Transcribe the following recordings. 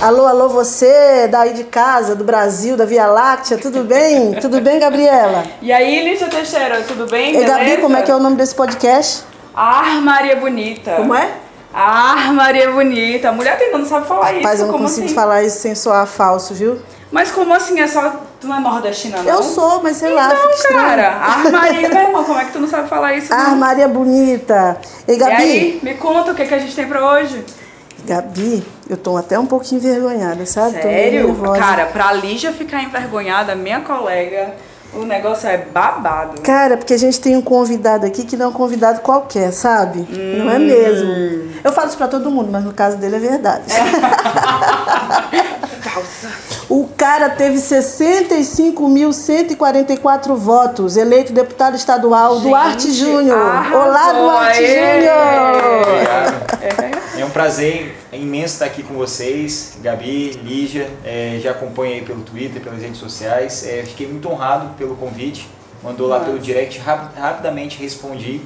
Alô, alô, você daí de casa, do Brasil, da Via Láctea, tudo bem? tudo bem, Gabriela? E aí, Lígia Teixeira, tudo bem? E Gabi, como é que é o nome desse podcast? Ar Maria Bonita. Como é? Ar Maria Bonita. A mulher ainda não sabe falar isso. Rapaz, eu não como consigo assim? falar isso sem soar falso, viu? Mas como assim? É só. Tu não é nordestina, não? Eu sou, mas sei lá, Não, cara. Ar Maria, meu irmão, como é que tu não sabe falar isso? Ah, não? Maria Bonita. E E Gabi? aí, me conta o que, que a gente tem pra hoje. Gabi, eu tô até um pouquinho envergonhada, sabe? Sério? Cara, pra Lígia ficar envergonhada, minha colega, o negócio é babado. Cara, porque a gente tem um convidado aqui que não é um convidado qualquer, sabe? Não é mesmo. Eu falo isso pra todo mundo, mas no caso dele é verdade. Falsa. O cara teve 65.144 votos, eleito deputado estadual, Gente, Duarte Júnior. Olá, Duarte! Júnior! É. É um prazer imenso estar aqui com vocês, Gabi, Lígia, é, já acompanho aí pelo Twitter, pelas redes sociais, é, fiquei muito honrado pelo convite, mandou lá pelo direct, rap- rapidamente respondi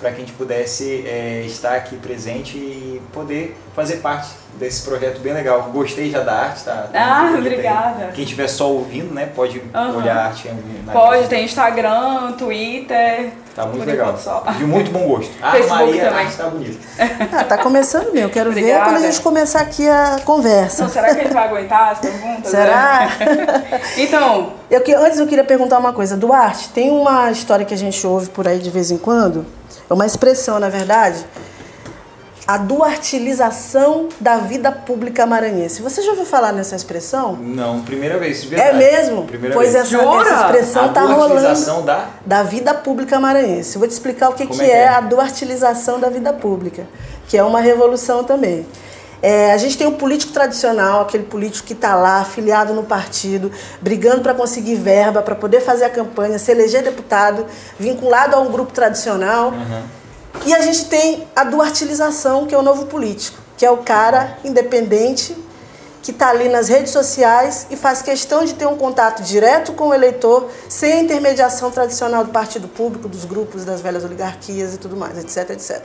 para que a gente pudesse é, estar aqui presente e poder fazer parte desse projeto bem legal. Gostei já da arte, tá? tá Ah, bonita aí. obrigada. Quem estiver só ouvindo, né, pode Aham. olhar a arte. na- Pode, tem Instagram, Twitter. Tá muito legal. De muito bom gosto. A Facebook Maria, a também. arte tá bonita. Ah, tá começando mesmo. Eu quero ver Obrigada. quando a gente começar aqui a conversa. Então, será que ele vai aguentar as perguntas? Será? né? Então, Eu que, antes eu queria perguntar uma coisa. Duarte, tem uma história que a gente ouve por aí de vez em quando, é uma expressão, na verdade, a duartilização da vida pública maranhense. Você já ouviu falar nessa expressão? Não, primeira vez, É verdade. mesmo? Primeira pois vez. essa, Jura? essa expressão a tá rolando. da da vida pública maranhense. Vou te explicar o que, Como que é que é, é? a duartilização da vida pública, que é uma revolução também. É, a gente tem um político tradicional, aquele político que está lá, afiliado no partido, brigando para conseguir verba, para poder fazer a campanha, se eleger deputado, vinculado a um grupo tradicional. E a gente tem a duartilização, que é o novo político, que é o cara independente que está ali nas redes sociais e faz questão de ter um contato direto com o eleitor, sem a intermediação tradicional do partido público, dos grupos, das velhas oligarquias e tudo mais, etc, etc.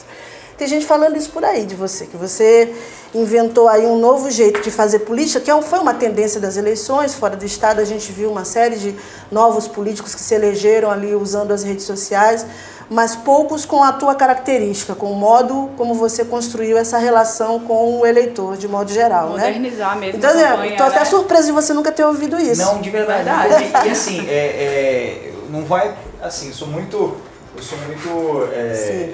Tem gente falando isso por aí de você, que você inventou aí um novo jeito de fazer política, que é um- foi uma tendência das eleições, fora do Estado a gente viu uma série de novos políticos que se elegeram ali usando as redes sociais, mas poucos com a tua característica, com o modo como você construiu essa relação com o eleitor, de modo geral, né? modernizar mesmo Então, campanha, tô até né? surpresa de você nunca ter ouvido isso. Não, de verdade. Verdade. E, assim, é, é, não vai. Assim, eu sou muito. Eu sou muito. é, Sim.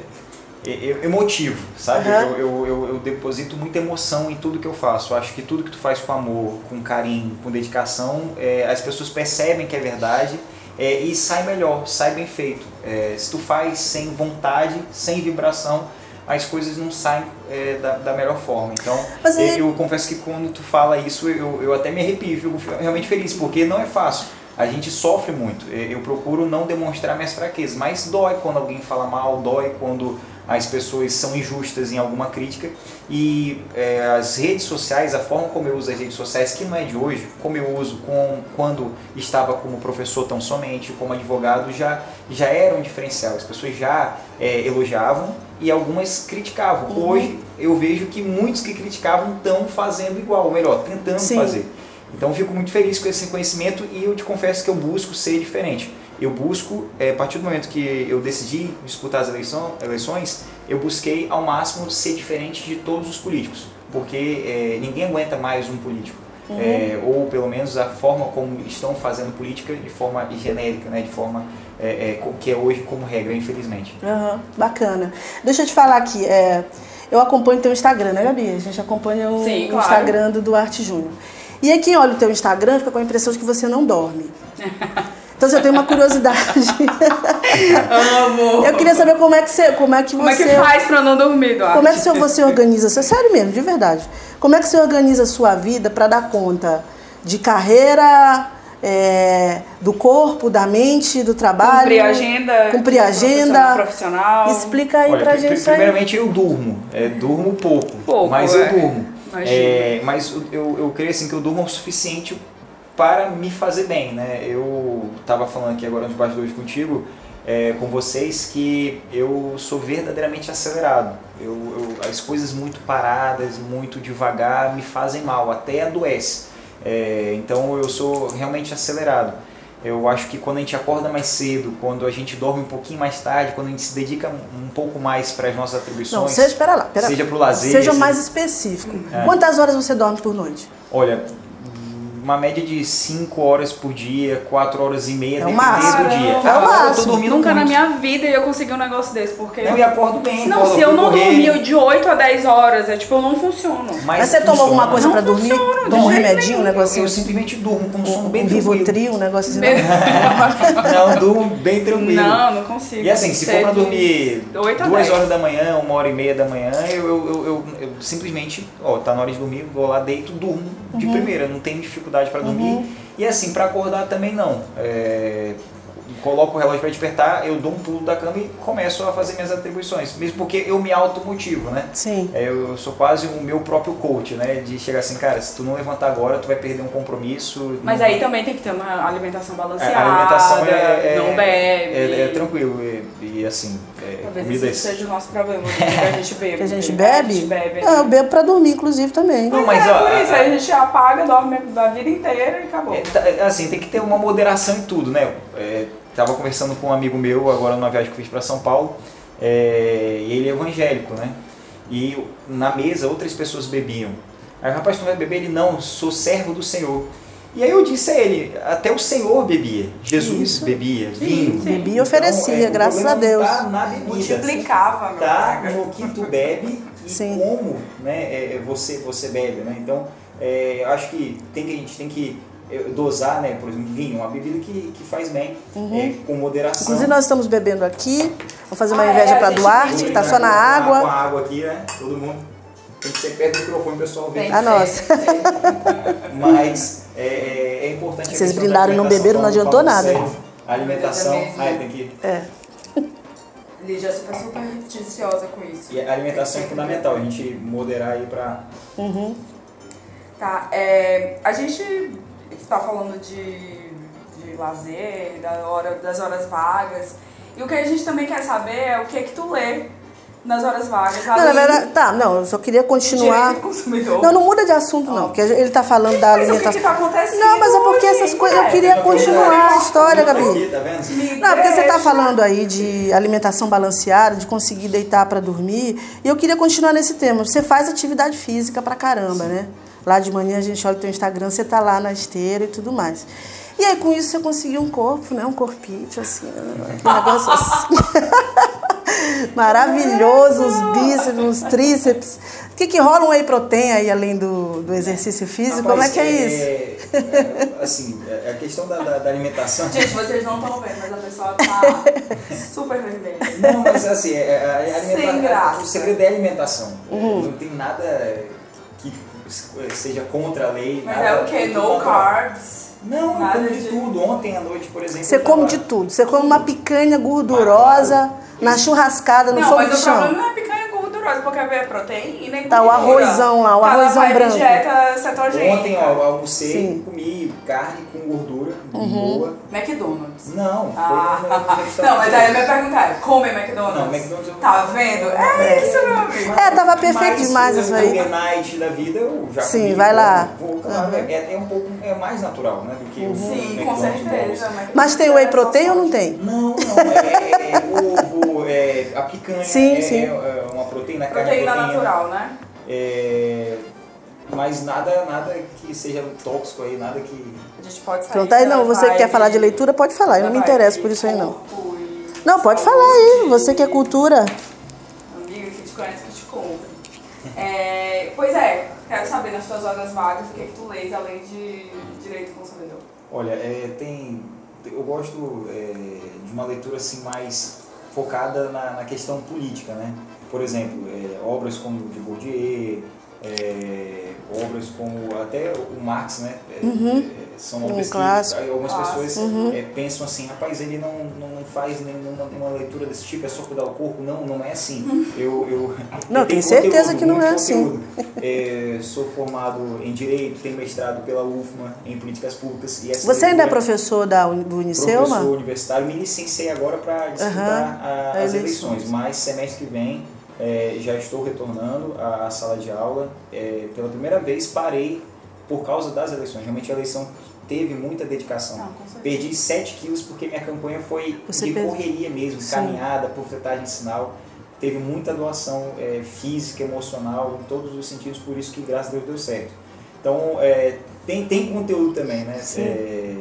Emotivo, sabe? Aham. Eu, eu, eu, eu deposito muita emoção em tudo que eu faço. Eu acho que tudo que tu faz com amor, com carinho, com dedicação, é, as pessoas percebem que é verdade é, e sai melhor, sai bem feito. É, se tu faz sem vontade, sem vibração, as coisas não saem é, da, da melhor forma. Então, eu, aí- eu confesso que quando tu fala isso, eu, eu até me arrepio, fico realmente feliz, porque não é fácil. A gente sofre muito. Eu eu procuro não demonstrar minhas fraquezas, mas dói quando alguém fala mal, dói quando as pessoas são injustas em alguma crítica. E é, as redes sociais, a forma como eu uso as redes sociais, que não é de hoje, como eu uso com, quando estava como professor tão somente, como advogado, já, já era um diferencial. As pessoas já é, elogiavam e algumas criticavam. Hoje eu vejo que muitos que criticavam estão fazendo igual, ou melhor, tentando Sim. fazer. Então eu fico muito feliz com esse reconhecimento e eu te confesso que eu busco ser diferente. Eu busco, é, a partir do momento que eu decidi disputar as eleição, eleições, eu busquei ao máximo ser diferente de todos os políticos, porque é, ninguém aguenta mais um político. É, ou pelo menos a forma como estão fazendo política de forma genérica, né, de forma é, é, que é hoje como regra, infelizmente. Aham, bacana. Deixa eu te falar aqui, é, eu acompanho teu Instagram, né, Gabi? A gente acompanha o, Sim, o claro. Instagram do Duarte Júnior. E aí quem olha o teu Instagram fica com a impressão de que você não dorme. Então assim, eu tenho uma curiosidade. Amo. eu queria saber como é que você, como é que Como é você que faz pra não dormir, Duarte? Como é que você- organiza? É sério mesmo, de verdade. Como é que você organiza a sua vida para dar conta de carreira, é, do corpo, da mente, do trabalho? Cumprir agenda. Cumprir agenda. Profissional. Explica aí Olha, pra gente isso aí. primeiramente eu durmo, é, durmo pouco, Pouco, mas é. eu durmo. É, mas eu, eu, eu creio assim que eu durmo o suficiente para me fazer bem, né? Eu estava falando aqui agora nos bastidores contigo, é, com vocês que eu sou verdadeiramente acelerado. Eu, eu, as coisas muito paradas, muito devagar me fazem mal, até adoece. É, então eu sou realmente acelerado. Eu acho que quando a gente acorda mais cedo, quando a gente dorme um pouquinho mais tarde, quando a gente se dedica um pouco mais para as nossas atribuições. Não, seja, espera lá, espera seja para o lazer. Seja seja... mais específico. É. Quantas horas você dorme por noite? Olha, uma média de 5 horas por dia, 4 horas e meia, é dependendo do dia. É o máximo. Eu tô dormindo Nunca muito. na minha vida eu consegui um negócio desse, porque... Não, e acordo bem. Não, se eu não dormir de 8 a 10 horas, é tipo, eu não funciono. Mas, Mas você toma alguma coisa pra dormir? Funciona, toma um remedinho, um negocinho? Eu, eu simplesmente durmo com um sono bem um tranquilo. Rivotril, um negócio assim. não, durmo bem tranquilo. Não, não consigo. E assim, se for pra dormir 8 a 2 10. horas da manhã, uma hora e meia da manhã, eu, eu, eu, eu, eu simplesmente, ó, tá na hora de dormir, vou lá, deito, durmo de Uhum. primeira, não tenho dificuldade pra dormir. E assim, para acordar também não. É, coloco o relógio para despertar, eu dou um pulo da cama e começo a fazer minhas atribuições. Mesmo porque eu me automotivo, né? Sim. É, eu sou quase o meu próprio coach, né? De chegar assim, cara, se tu não levantar agora, tu vai perder um compromisso. Mas não- aí também tem que ter uma alimentação balanceada. É, a alimentação é, é- não bebe. É, é tranquilo. E, e, assim, é, Talvez comidas. esse seja o nosso problema, que a gente bebe. Que a gente A bebe? gente bebe. Ah, eu bebo pra dormir, inclusive, também. Não, Mas, mas, é ó, por isso, a- aí a gente apaga, dorme a vida inteira e acabou. É, tá- é, assim, tem que ter uma moderação em tudo, né? É, tava conversando com um amigo meu agora numa viagem que eu fiz para São Paulo, é, e ele é evangélico, né? E na mesa outras pessoas bebiam. Aí o rapaz, tu não vai beber? Ele, não, sou servo do Senhor. E aí eu disse a ele, até o Senhor bebia, Jesus Isso. bebia, vinho. sim. Bebia e oferecia, o graças problema a Deus. Não tá na bebida. Multiplicava, meu Tá no que tu bebe e Sim. como né, é, é, você, você bebe, né? Então, é, eu acho que, tem que a gente tem que é, dosar, né? Por exemplo, vinho, uma bebida que, que faz bem, é, com moderação. Inclusive, nós estamos bebendo aqui. Vamos fazer uma Ah, inveja é, pra a gente Duarte, que tá né, só na com a- Com água. a água aqui, né? Todo mundo tem que ser perto do microfone, o pessoal vê. Tem A nossa. Mas é, é, é importante Vocês brindaram e não beberam, não adiantou nada. sério. A alimentação, também, ah, é, tem que É. Lígia é super, super atenciosa com isso. E a alimentação é fundamental, a gente moderar aí pra. Uhum. Tá, é, a gente está falando de, de lazer, da hora, das horas vagas. E o que a gente também quer saber é o que é que tu lê nas horas vagas. Não, na verdade, tá, não, eu só queria continuar. Não, não muda de assunto, não, porque ele tá falando da o que que alimentação. tá acontecendo Não, mas é porque hoje, essas coisas eu né? queria continuar a história, Gabi. Aqui, tá vendo? Não, porque você está deixa. falando aí de alimentação balanceada, de conseguir deitar para dormir, e eu queria continuar nesse tema. Você faz atividade física pra caramba, né? Lá de manhã a gente olha o teu Instagram, você tá lá na esteira e tudo mais. E aí com isso você conseguiu um corpo, né? Um corpite assim, um negócio assim. Maravilhoso, os bíceps, os tríceps. O que, que rola um whey protein aí além do, do exercício físico? Como é Rapaz, que é isso? é, assim, a questão da, da- da alimentação. Gente, vocês não estão vendo, mas a pessoa tá super vermelha. Não, mas assim, é- é- a alimenta- Sem graça. o segredo é a alimentação. Uhum. Não tem nada seja contra a lei. Mas nada, é o que? tudo No contra- carbs. Não, eu como de de- tudo. Ontem à noite, por exemplo. Você come tava- de tudo. Você come uma picanha gordurosa na churrascada, no Não, fogo de mas o problema chão. não é picanha gordurosa, porque é proteína e Tá, o arrozão lá, o Tá arrozão branco. dieta cetogênica. Ontem, ó, eu almocei, Sim. Uhum. comi carne com gordura, boa. McDonald's. Não, foi Ah. Não, mas aí a minha pergunta é, come McDonald's? Não, McDonald's eu- Tá vendo? É isso, meu amigo. É, tava perfeito Mas demais isso aí. Burger Night da vida eu já Sim, comi, vai lá. Vou, claro, é, é um pouco é mais natural, né, do que o Sim, com McDonald's certeza. Balls. McDonald's Mas tem é whey protein ou não tem? Não, não, é, é ovo, é a picanha, Sim, é, sim. é proteína, carne Proteína proteína, natural, né? É, mas nada, nada que seja tóxico aí, nada que... A gente pode sair Pronto, aí não, você que quer falar de leitura, pode falar. Eu não me interesso por isso aí, não. e Não, pode falar aí. Você que é cultura. Amiga que te conhece, que te compra. É, pois é, quero saber nas tuas horas vagas o que, é que tu lês além de direito do consumidor. Olha, é, tem... Eu gosto é, de uma leitura assim mais focada na, na questão política, né? Por exemplo, é, obras como de Bourdieu, é, obras como até o Marx, né? É, Uhum. é, são Um obras que clássico. algumas Clássico. pessoas Uhum. é, pensam assim, rapaz, ele não, não não faz nenhuma, nenhuma leitura desse tipo, é só cuidar do corpo. Não, não é assim. Eu, eu, Não, eu tenho certeza que não muito é assim. conteúdo. É, sou formado em Direito, tenho mestrado pela UFMA em Políticas Públicas. E essa Você ainda é professor da, do Unicelma? professor universitário, me licenciei agora para disputar a- a as eleições. eleições, mas semestre que vem é, já estou retornando à sala de aula. É, pela primeira vez parei por causa das eleições. Realmente a eleição teve muita dedicação. Não. Perdi 7 quilos porque minha campanha foi Você de correria mesmo, Sim. caminhada, porcentagem de sinal. Teve muita doação é, física, emocional, em todos os sentidos, por isso que graças a Deus deu certo. Então, é, tem, tem conteúdo também, né? É,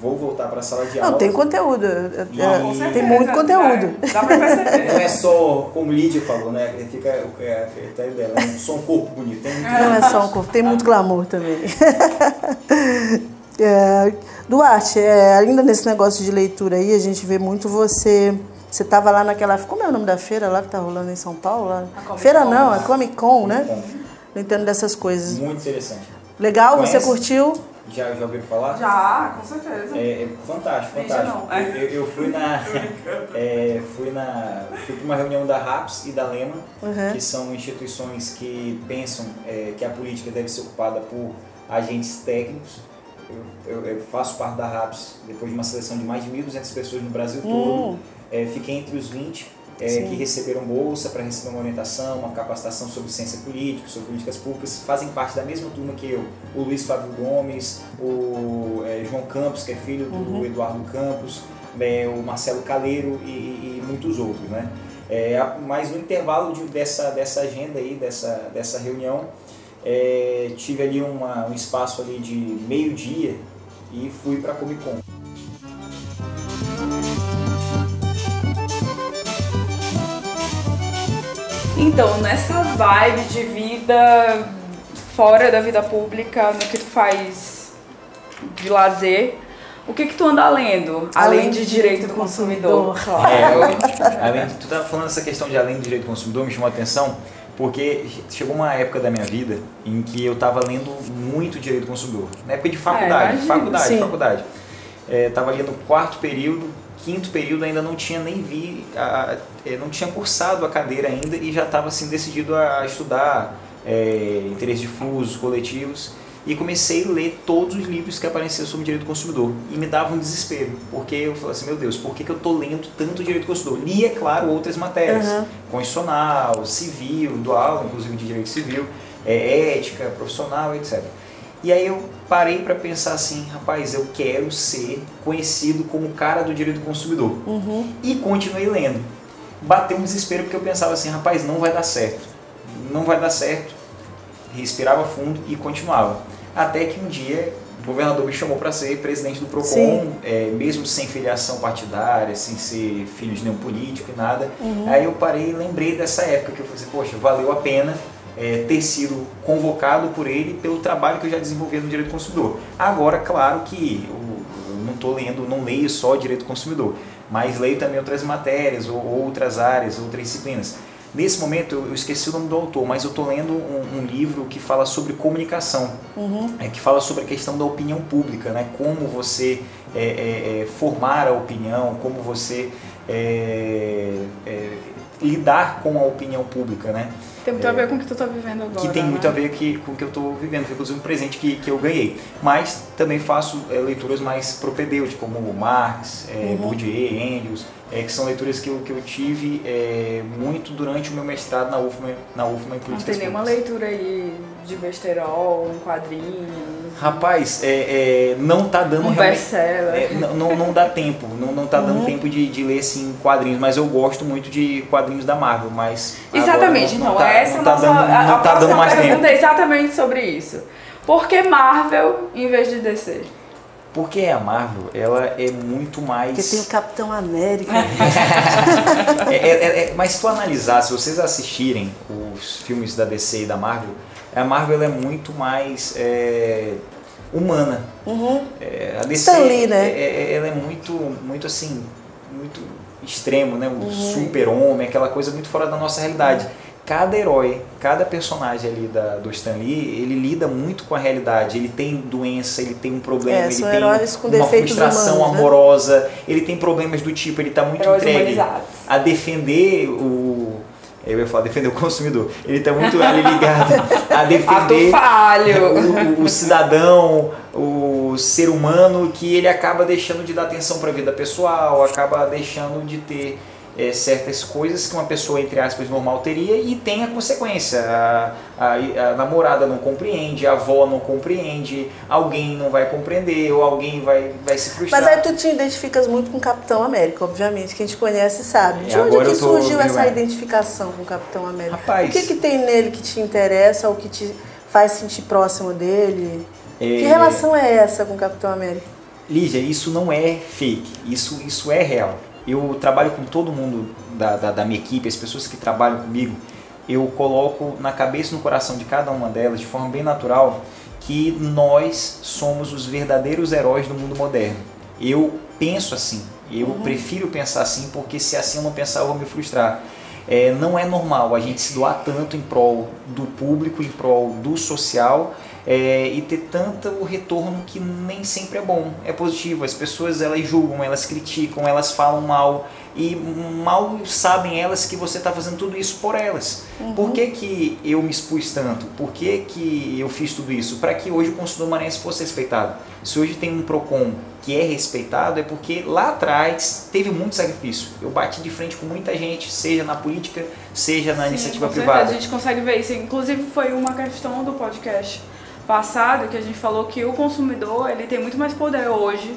vou voltar para a sala de aula. Não, tem conteúdo. é- E- é- Com tem certeza, muito conteúdo. Dá, dá pra Não é só, como Lídia falou, né? Fica é, a critério dela, é só um corpo bonito. Tem muito Não é só um corpo, tem muito glamour também. É, Duarte, é, ainda nesse negócio de leitura aí, a gente vê muito você. Você estava lá naquela. Como é o nome da feira lá que tá rolando em São Paulo? Lá? Comic Feira Con. não, é Comic Con, né? bom. Não entendo dessas coisas. Muito interessante. Legal, você Conhece? curtiu? Já, já ouviu falar? Já, com certeza. É, é fantástico, fantástico. não. Eu, eu fui na. é, fui na. Fui para uma reunião da RAPS e da LEMA, Uhum. que são instituições que pensam é, que a política deve ser ocupada por agentes técnicos. Eu, eu- eu faço parte da RAPS depois de uma seleção de mais de 1.200 pessoas no Brasil todo. Hum, É, fiquei entre os 20 é, que receberam bolsa para receber uma orientação, uma capacitação sobre ciência política, sobre políticas públicas, fazem parte da mesma turma que eu. O Luiz Fábio Gomes, o é, João Campos, que é filho do Uhum. Eduardo Campos, é, o Marcelo Caleiro e, e- e muitos outros. Né? É, mas no intervalo de- dessa, dessa agenda aí, dessa, dessa reunião, é, tive ali uma- um espaço ali de meio dia e fui para a Comic Con. Então, nessa vibe de vida fora da vida pública, no que tu faz de lazer, o que que tu anda lendo? Além, de direito do consumidor. É, além de, tu tava falando essa questão de além do direito do consumidor, me chamou a atenção, porque chegou uma época da minha vida em que eu estava lendo muito direito do consumidor. Na época de faculdade, imagino. faculdade, Sim. faculdade. Estava ali no quarto período, quinto período ainda não tinha nem vi, a- eh, não tinha cursado a cadeira ainda e já estava assim decidido a estudar é, interesses difusos, coletivos e comecei a ler todos os livros que apareciam sobre direito do consumidor. E me dava um desespero porque eu falava assim meu Deus por que, que eu tô lendo tanto direito do consumidor? Li é claro outras matérias Aham. constitucional civil dou aula inclusive de direito civil é, ética profissional etc e aí eu parei para pensar assim rapaz eu quero ser conhecido como cara do direito do consumidor Uhum. e continuei lendo. Bateu um desespero porque eu pensava assim, rapaz, não vai dar certo. Não vai dar certo. Respirava fundo e continuava. Até que um dia o governador me chamou para ser presidente do PROCON, é, mesmo sem filiação partidária, sem ser filho de nenhum político e nada. Uhum. Aí eu parei e lembrei dessa época que eu falei assim, poxa, valeu a pena é, ter sido convocado por ele pelo trabalho que eu já desenvolvia no direito do consumidor. Agora, claro que eu, eu não estou lendo, não leio só direito do consumidor, mas leio também outras matérias, ou outras áreas, outras disciplinas. Nesse momento eu eu esqueci o nome do autor, mas eu estou lendo um, um livro que fala sobre comunicação, Uhum. é, que fala sobre a questão da opinião pública, né? como você é, é, é, formar a opinião, como você é, é, lidar com a opinião pública. Né? Tem muito a ver com o que tu tá vivendo agora. que tem muito né? a ver que, com o que eu estou vivendo, foi inclusive um presente que, que eu ganhei. Mas também faço é, leituras mais propedêuticas, como Marx, é, Uhum. Bourdieu, Engels, é, que são leituras que eu, que eu tive é, muito durante o meu mestrado na UFMA, na UFMA em Não Políticas tem nenhuma leitura aí de besterol, um quadrinho, Rapaz, é, é, não tá dando um realmente... best-seller. É, não, não, não dá tempo, não, não tá dando Uhum. tempo de, de ler assim, quadrinhos, mas eu gosto muito de quadrinhos da Marvel, mas. Exatamente, agora não- não então tá- essa não é tá a nossa dando, a, não a tá dando mais pergunta tempo. é exatamente sobre isso. Por que Marvel em vez de DC? Porque a Marvel, ela é muito mais. Porque tem o Capitão América. É, é, é, é- mas se tu analisar, se vocês assistirem os filmes da DC e da Marvel, a Marvel é muito mais é, humana. Uhum. É, a DC Stan Lee, né? é, é- ela é muito, muito assim, muito extremo, né? O Uhum. super-homem, aquela coisa muito fora da nossa realidade. cada herói, cada personagem ali da, do Stan Lee, ele lida muito com a realidade. Ele tem doença, ele tem um problema, É, ele tem uma frustração humanos, né? amorosa, ele tem problemas do tipo, ele está muito Heróis entregue a defender o. Eu ia falar defender o consumidor. Ele está muito ali ligado a defender o, o cidadão, o ser humano, que ele acaba deixando de dar atenção para a vida pessoal, acaba deixando de ter é, certas coisas que uma pessoa, entre aspas, normal teria e tem a consequência. A, a, a namorada não compreende, a avó não compreende, alguém não vai compreender ou alguém vai, vai se frustrar. Mas aí tu te identificas muito com o Capitão América, obviamente. Quem te conhece sabe. De É, onde agora que surgiu essa é. identificação com o Capitão América? Rapaz. O que, que tem nele que te interessa ou que te faz sentir próximo dele? É, Que relação é essa com o Capitão América? Lígia, isso não é fake, isso, isso é real. Eu trabalho com todo mundo da, da, da minha equipe, as pessoas que trabalham comigo, eu coloco na cabeça e no coração de cada uma delas, de forma bem natural, que nós somos os verdadeiros heróis do mundo moderno. Eu penso assim, eu prefiro pensar assim, porque se assim eu não pensar eu vou me frustrar. É, não é normal a gente se doar tanto em prol do público, em prol do social é, e ter tanto o retorno que nem sempre é bom, é positivo. As pessoas elas julgam, elas criticam, elas falam mal e mal sabem elas que você está fazendo tudo isso por elas. Por que, que eu me expus tanto? Por que, que eu fiz tudo isso? Para que hoje o consumidor maranhense fosse respeitado. Se hoje tem um PROCON que é respeitado, é porque lá atrás teve muito sacrifício. Eu bati de frente com muita gente, seja na política, seja na Sim, iniciativa privada. A gente consegue ver isso. Inclusive foi uma questão do podcast passado que a gente falou que o consumidor ele tem muito mais poder hoje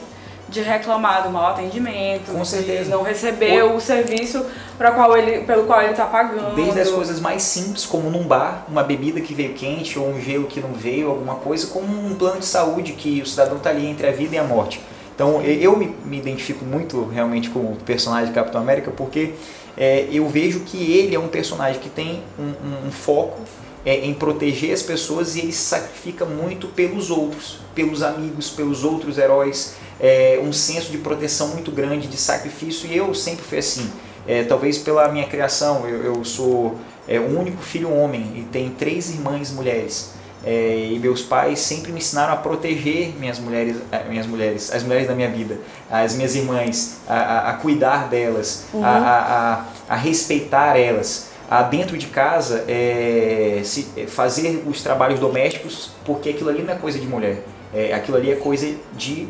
de reclamar do mau atendimento, Com certeza. de não receber o serviço para qual ele, pelo qual ele está pagando. Desde as coisas mais simples, como num bar, uma bebida que veio quente ou um gelo que não veio, alguma coisa, como um plano de saúde que o cidadão está ali entre a vida e a morte. Então eu me, me identifico muito realmente com o personagem de Capitão América porque é, eu vejo que ele é um personagem que tem um, um- um foco é, em proteger as pessoas e ele se sacrifica muito pelos outros, pelos amigos, pelos outros heróis, é, um senso de proteção muito grande, de sacrifício e eu sempre fui assim. É, talvez pela minha criação, eu, eu sou é, o único filho homem e tenho três irmãs mulheres. É, e meus pais sempre me ensinaram a proteger minhas mulheres, minhas mulheres, as mulheres da minha vida, as minhas irmãs, a, a- a cuidar delas, a, a, a, a respeitar elas. A dentro de casa, é, se, é, fazer os trabalhos domésticos, porque aquilo ali não é coisa de mulher, é, aquilo ali é coisa de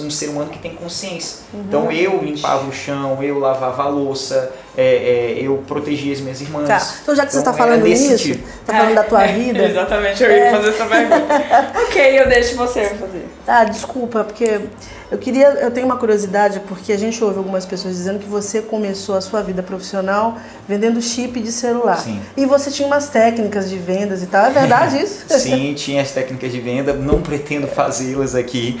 um ser humano que tem consciência. Então eu limpava o chão, eu lavava a louça, é, é, eu protegia as minhas irmãs. Tá. Então já que você Então, está é falando nesse nisso, sentido. tá falando da tua É, vida. Exatamente, eu ia fazer essa pergunta. ok, eu deixo você fazer. Ah, desculpa, porque eu queria, eu tenho uma curiosidade, porque a gente ouve algumas pessoas dizendo que você começou a sua vida profissional vendendo chip de celular. Sim. E você tinha umas técnicas de vendas e tal. É verdade isso? Sim, tinha as técnicas de venda, não pretendo fazê-las aqui.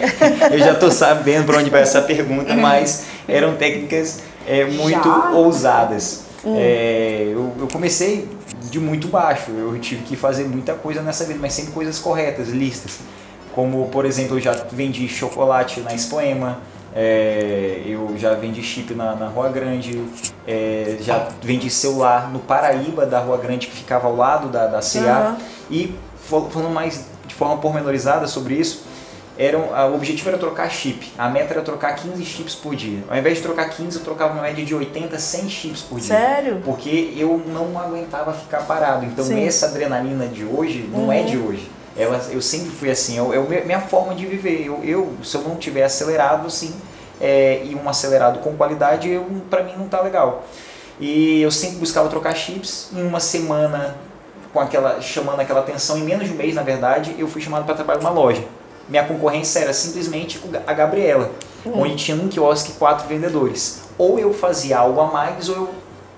Eu já estou sabendo para onde vai essa pergunta, mas eram técnicas é, muito Já? ousadas. É, eu, eu comecei de muito baixo, eu tive que fazer muita coisa nessa vida, mas sempre coisas corretas, listas. Como, por exemplo, eu já vendi chocolate na Expoema, é, eu já vendi chip na, na Rua Grande, é, já vendi celular no Paraíba da Rua Grande, que ficava ao lado da, da CA. Aham. E fal- falando mais de forma pormenorizada sobre isso, eram, o objetivo era trocar chip. A meta era trocar 15 chips por dia. Ao invés de trocar 15, eu trocava uma média de 80, 100 chips por dia. Sério? Porque eu não aguentava ficar parado. Então Sim. essa adrenalina de hoje não é de hoje. Ela, eu sempre fui assim, é, minha- minha forma de viver. Eu, eu, se eu não tiver acelerado, assim, é, e um acelerado com qualidade, eu, pra mim não tá legal. E eu sempre buscava trocar chips. Em uma semana, com aquela chamando aquela atenção, em menos de um mês, na verdade, eu fui chamado para trabalhar numa loja. Minha concorrência era simplesmente o a Gabriela, onde tinha um quiosque e quatro vendedores. Ou eu fazia algo a mais, ou eu,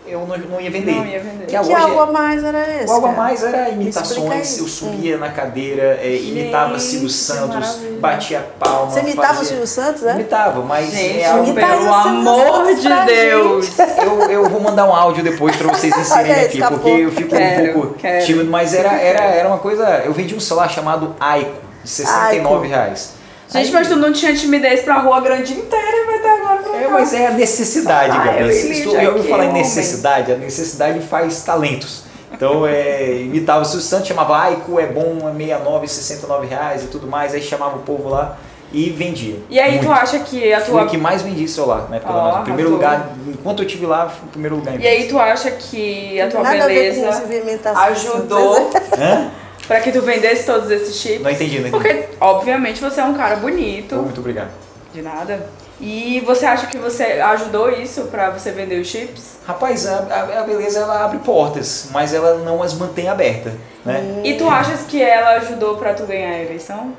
eu não, não ia vender. Não ia vender. Que a Que algo a mais era esse? o algo a mais era imitações, eu subia na cadeira, é, imitava Gente, Silvio Santos, maravilha. batia palma. Você imitava o fazia- Silvio Santos, né? Imitava, mas Gente, é algo pelo amor Santos de Deus. eu, eu vou mandar um áudio depois pra vocês inserirem aqui, porque eu fico Quero, um pouco quero. tímido, mas era, era, era uma coisa. Eu vendi um celular chamado Aiko, de 69 reais. Gente, Aí- mas tu não tinha timidez pra rua grande inteira e vai ter agora pra É, cá. mas é a necessidade, Ai, Gabi. eu Se entendi, tu- Eu ouvi que falar em homem. necessidade, a necessidade faz talentos. Então, é, imitava o Silvio Santos, chamava Aico, é bom, é 69, 69 reais e tudo mais. Aí chamava o povo lá e vendia. E aí Muito. tu acha que a Fui tua o que mais vendi celular, né? Pelo. Em primeiro lugar, enquanto eu estive lá, foi o primeiro lugar em E aí tu acha que a tua Nada a ver com beleza movimentação. ajudou Hã? Pra que tu vendesse todos esses chips? Não entendi, não entendi. Porque, obviamente, você é um cara bonito. Muito obrigado. De nada. E você acha que você ajudou isso pra você vender os chips? Rapaz, a, a- beleza ela abre portas, mas ela não as mantém abertas, né? E tu achas que ela ajudou pra tu ganhar a eleição?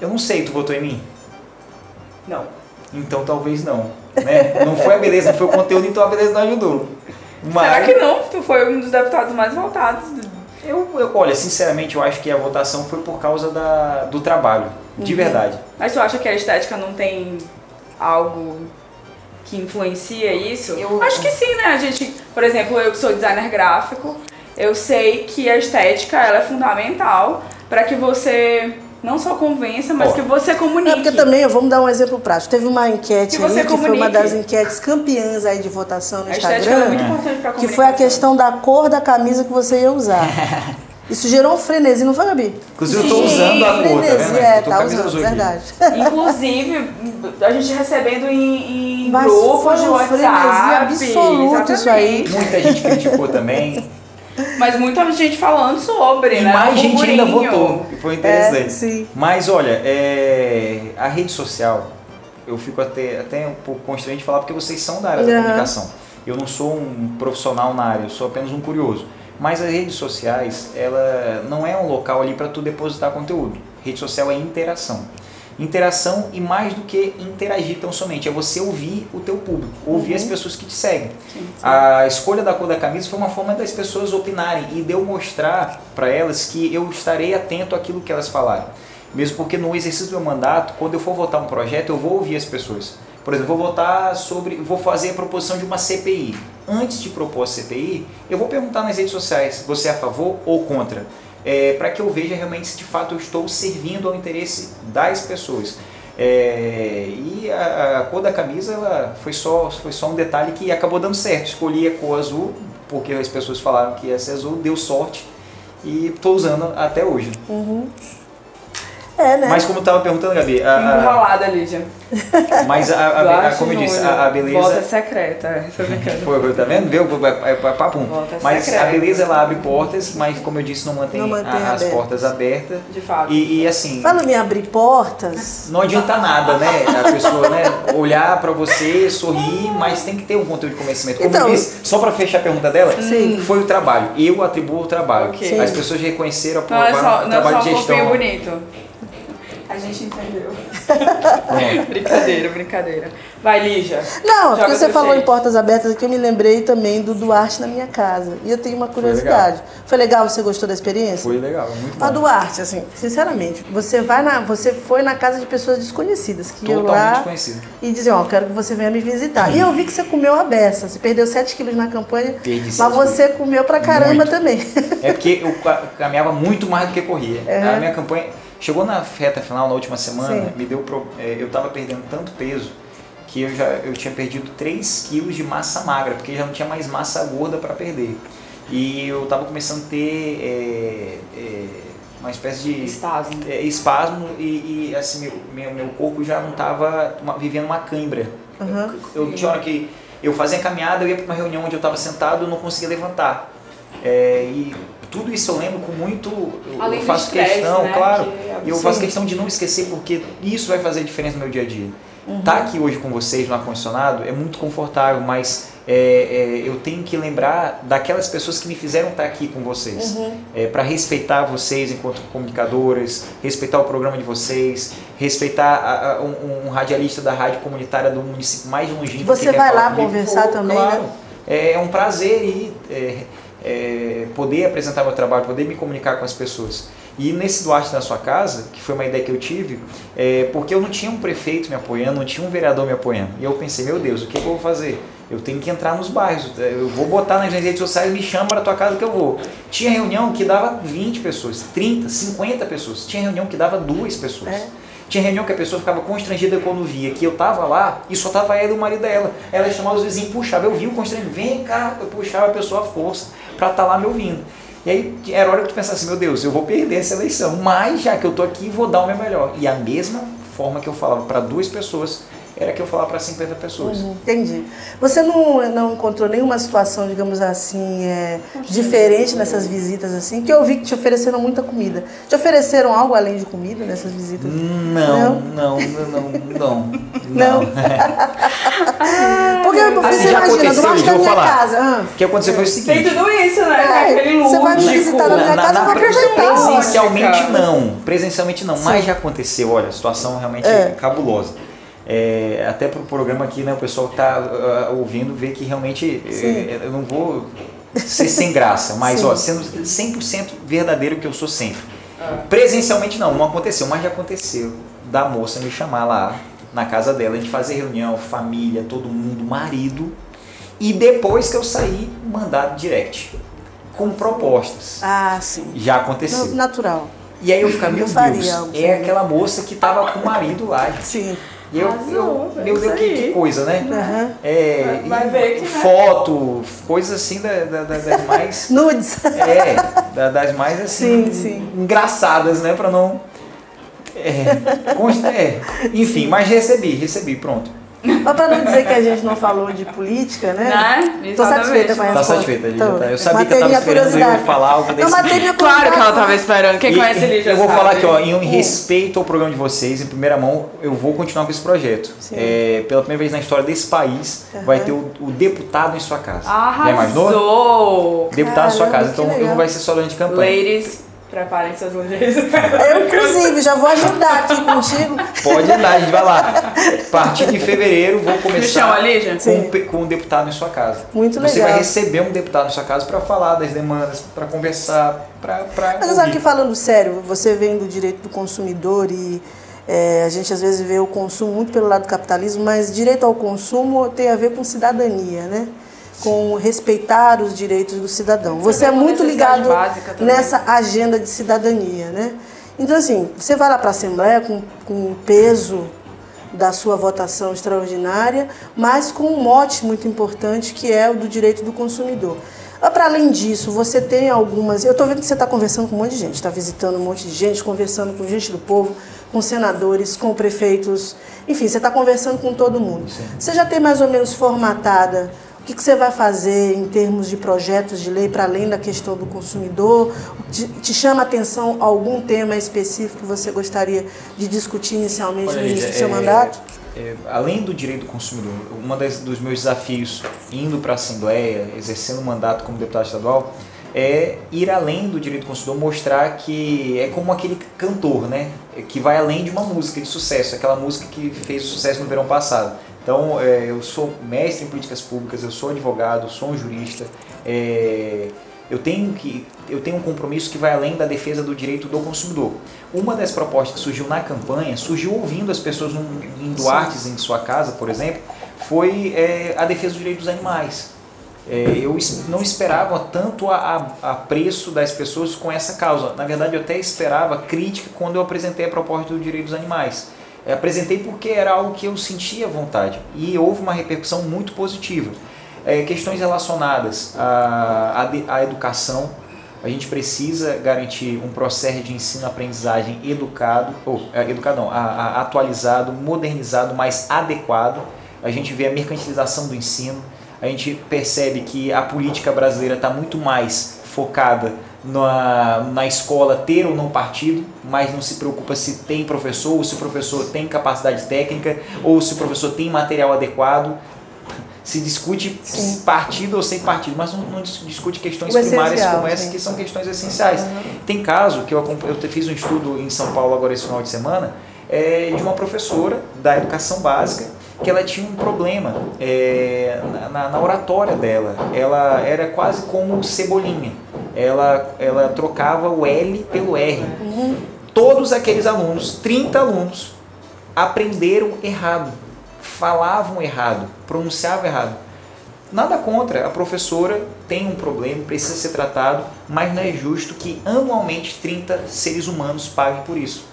Eu não sei, tu votou em mim? Não. Então talvez não. Né? Não foi a beleza, não foi o conteúdo, então a beleza não ajudou. Mas Será que não? Tu foi um dos deputados mais votados. Eu, eu- olha, sinceramente, eu acho que a votação foi por causa da, do trabalho, de verdade. Mas tu acha que a estética não tem algo que influencia isso? Eu- Acho que sim, né? A gente, por exemplo, eu que sou designer gráfico, eu sei que a estética ela é fundamental para que você não só convença, mas Ó. que você É comunique. porque também, vamos dar um exemplo prático. Teve uma enquete Que aí, que foi uma das enquetes campeãs aí de votação no a ela é muito Instagram, importante para que foi a questão da cor da camisa que você ia usar. Isso gerou um frenesi, não foi, Gabi? Inclusive, eu tô Sim, usando a cor, tá frenesi, vendo? é, tá a camisa usando, verdade. Inclusive, a gente recebendo em, em Mas grupos foi de um frenesi WhatsApp. absoluto isso aí. exatamente. Muita gente criticou também. Mas muita gente falando sobre, E né? mais O gente ainda votou. E foi É, interessante. sim. Mas olha, é, a rede social, eu fico até, até um pouco constrangido de falar porque vocês são da área da Aham. comunicação. Eu não sou um profissional na área, eu sou apenas um curioso. Mas as redes sociais, ela não é um local ali para tu depositar conteúdo. Rede social é interação. Interação e mais do que interagir tão somente, é você ouvir o teu público, ouvir as pessoas que te seguem. A escolha da cor da camisa foi uma forma das pessoas opinarem e de eu mostrar para elas que eu estarei atento àquilo que elas falarem. Mesmo porque no exercício do meu mandato, quando eu for votar um projeto, eu vou ouvir as pessoas. Por exemplo, vou votar sobre, vou fazer a proposição de uma CPI. Antes de propor a CPI, eu vou perguntar nas redes sociais, você é a favor ou contra? É, para que eu veja realmente se de fato eu estou servindo ao interesse das pessoas. É, e a, a cor da camisa ela foi, só, foi só um detalhe que acabou dando certo. Escolhi a cor azul, porque as pessoas falaram que ia ser azul, deu sorte e estou usando até hoje. É, né? Mas como eu estava perguntando, Gabi, a- a- Enrolada, Lígia. mas a, a- a- como eu disse, a, a beleza. Volta secreta, é. Foi, tá vendo? Viu? É, é, é papum. Volta Mas secreta. a beleza ela abre portas, mas como eu disse, não mantém, Não mantém a- as abertas. portas abertas. De fato. E, e, assim, Falando em abrir portas, não adianta nada, né? A pessoa né, olhar pra você, sorrir, mas tem que ter um conteúdo de convencimento. Como Então- eu disse, só pra fechar a pergunta dela, Sim. foi o trabalho. Eu atribuo o trabalho. Ok. As pessoas reconheceram, Não é só, o não é trabalho só de um gestão. bonito. A gente entendeu. Pronto. brincadeira, brincadeira. Vai, Lígia. Não, Joga porque você falou em portas abertas aqui, eu me lembrei também do Duarte na minha casa. E eu tenho uma curiosidade. Foi legal, você gostou da experiência? Foi legal, muito bom. A Duarte, assim, sinceramente, você vai na, você foi na casa de pessoas desconhecidas que iam Totalmente lá desconhecido. e diziam, ó, quero que você venha me visitar. E eu vi que você comeu a beça, você perdeu 7 quilos na campanha, Perdi mas você comeu pra caramba Muito. também. É porque eu ca- caminhava muito mais do que corria. Uhum. A minha campanha chegou na reta final, na última semana, Sim. me deu pro- é, eu estava perdendo tanto peso que eu já eu tinha perdido 3 quilos de massa magra, porque já não tinha mais massa gorda para perder. E eu estava começando a ter é, é, uma espécie de Espasmo. é, espasmo e, e, assim meu, meu, corpo já não estava vivendo uma cãibra. Uhum. Eu, eu tinha hora que eu fazia caminhada, eu ia para uma reunião onde eu estava sentado, eu não conseguia levantar. É, e tudo isso eu lembro com muito. Eu, Além eu faço estresse, questão, né, claro. que- E eu faço questão de não esquecer porque isso vai fazer diferença no meu dia a dia. Uhum. Tá aqui hoje com vocês no ar-condicionado é muito confortável, mas é, é, eu tenho que lembrar daquelas pessoas que me fizeram estar aqui com vocês. Uhum. para respeitar vocês enquanto comunicadoras, respeitar o programa de vocês, respeitar a- a- um, um radialista da rádio comunitária do município mais longínquo. Você quer vai lá comigo. conversar Pô, também, claro. né? É, é um prazer ir, é, é, poder apresentar meu trabalho, poder me comunicar com as pessoas. E nesse Duarte na sua casa, que foi uma ideia que eu tive, é, porque eu não tinha um prefeito me apoiando, não tinha um vereador me apoiando. E eu pensei, meu Deus, o que, eu vou fazer? Eu tenho que entrar nos bairros, eu vou botar nas redes sociais, me chama para tua casa que eu vou. Tinha reunião que dava 20 pessoas, 30, 50 pessoas. Tinha reunião que dava duas pessoas. É. Tinha reunião que a pessoa ficava constrangida quando via que eu tava lá e só tava ela e o marido dela. Ela chamava os vizinhos, puxava, eu vi o constrangimento, vem cá, eu puxava a pessoa à força para estar tá lá me ouvindo. E aí era hora que tu pensasse, meu Deus, eu vou perder essa eleição, mas já que eu tô aqui, vou dar o meu melhor. E a mesma forma que eu falava para duas pessoas, era que eu falava para 50 pessoas. Uhum, entendi. Você não, não encontrou nenhuma situação, digamos assim, é, diferente nessas visitas assim? Que eu vi que te ofereceram muita comida. Te ofereceram algo além de comida nessas visitas? Não, não, não, não. Não. não. Porque assim, você imagina, do lado da minha falar. casa. Ah. O que aconteceu foi o seguinte. Tem tudo isso, né? É, você vai me visitar na minha casa, na, aproveitar. Presencialmente não. Presencialmente não. Sim. Mas já aconteceu, olha, a situação realmente é. cabulosa. É, até para o programa aqui, né, o pessoal que está uh, ouvindo vê que realmente é, eu não vou ser sem graça, mas Sim. ó, sendo 100% verdadeiro que eu sou sempre. Ah. Presencialmente não, não aconteceu, mas já aconteceu da moça me chamar lá na casa dela, a gente fazer reunião, família, todo mundo, marido, e depois que eu saí, mandar direct com propostas. Ah, sim. Já aconteceu. Natural. E aí eu ficava, meu Deus, é aquela moça que estava com o marido lá. Sim. E eu, eu, meu Deus, que, que, coisa, né? Uhum. É, vai, ver que, foto, né? coisas assim da, da, das mais. Nudes. É, da, das mais assim. Sim, sim. Engraçadas, né? Pra não. É, consta, é, enfim, mas recebi, recebi, pronto. Mas para não dizer que a gente não falou de política, né? Né? Estou satisfeita com a Tá satisfeita, Lígia. Então, tá. Eu sabia que eu estava esperando eu falar algo desse não, tipo. Claro que ela estava esperando. Quem e, conhece Lígia Eu vou sabe. falar aqui, ó, em respeito ao programa de vocês, em primeira mão, eu vou continuar com esse projeto. É, pela primeira vez na história desse país, uhum. vai ter o, o, deputado em sua casa. Arrasou! Já imaginou? Deputado Caramba, em sua casa. Então não vai ser só durante campanha. Ladies, Preparem seus lingeries. Eu, inclusive, já vou ajudar aqui contigo. Pode andar, a gente vai lá. A partir de fevereiro, vou começar com, com um deputado em sua casa. Muito legal. Você vai receber um deputado em sua casa para falar das demandas, para conversar, para. Mas sabe que falando sério, você vem do direito do consumidor e. É, a gente às vezes vê o consumo muito pelo lado do capitalismo, mas direito ao consumo tem a ver com cidadania, né? Com respeitar os direitos do cidadão. Você é muito ligado nessa agenda de cidadania, né? Então, assim, você vai lá para a Assembleia com, com o peso da sua votação extraordinária, mas com um mote muito importante que é o do direito do consumidor. Ah, para além disso, você tem algumas. Eu estou vendo que você está conversando com um monte de gente, está visitando um monte de gente, conversando com gente do povo, com senadores, com prefeitos, enfim, você está conversando com todo mundo. Sim. Você já tem mais ou menos formatada o que, que, você vai fazer em termos de projetos de lei para além da questão do consumidor? Te, te, chama a atenção algum tema específico que você gostaria de discutir inicialmente Olha, no início do seu é, mandato? É, além do direito do consumidor, um dos meus desafios indo para a Assembleia, exercendo o mandato como deputado estadual, é ir além do direito do consumidor, mostrar que é como aquele cantor, né? Que vai além de uma música de sucesso, aquela música que fez sucesso no verão passado então, é, eu sou mestre em políticas públicas, eu sou advogado, sou um jurista. É, eu tenho que eu tenho um compromisso que vai além da defesa do direito do consumidor. Uma das propostas que surgiu na campanha, surgiu ouvindo as pessoas num, em Duartes em sua casa, por exemplo, foi é, a defesa dos direitos dos animais. É, eu não esperava tanto a, a, a, preço das pessoas com essa causa. Na verdade, eu até esperava crítica quando eu apresentei a proposta do direito dos animais eu apresentei porque era algo que eu sentia vontade e houve uma repercussão muito positiva. É, questões relacionadas à, à, à, educação, a gente precisa garantir um processo de ensino-aprendizagem educado, ou é, educado não, atualizado, modernizado, mais adequado. A gente vê a mercantilização do ensino, a gente percebe que a política brasileira está muito mais focada na, na escola ter ou não partido, mas não se preocupa se tem professor, ou se o professor tem capacidade técnica, ou se o professor tem material adequado. Se discute sim. partido ou sem partido, mas não, não discute questões primárias como essas, que são questões essenciais. Uhum. Tem caso que eu, eu fiz um estudo em São Paulo agora esse final de semana, é, de uma professora da educação básica que ela tinha um problema é, na, na, oratória dela. Ela era quase como cebolinha. Ela, ela trocava o L pelo R. Uhum. Todos aqueles alunos, 30 alunos, aprenderam errado, falavam errado, pronunciavam errado. Nada contra, a professora tem um problema, precisa ser tratado, mas não é justo que anualmente 30 seres humanos paguem por isso.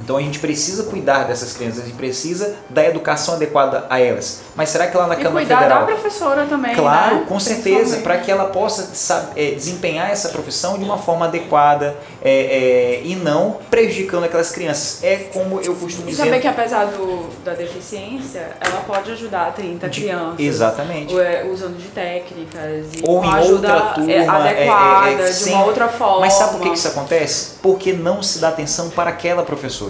Então a gente precisa cuidar dessas crianças, a gente precisa da educação adequada a elas. Mas será que lá na E Câmara cuidar Federal. da professora também, Claro, né? com certeza, para que ela possa sabe, é, desempenhar essa profissão de uma forma adequada é, é, e não prejudicando aquelas crianças. É como eu costumo E dizer. saber que apesar do, da deficiência, ela pode ajudar 30 de- crianças. Exatamente. é, Usando de técnicas. E Ou em outra turma, é, é, é, adequada, de sem- uma outra forma. Mas sabe por que isso acontece? Porque não se dá atenção para aquela professora.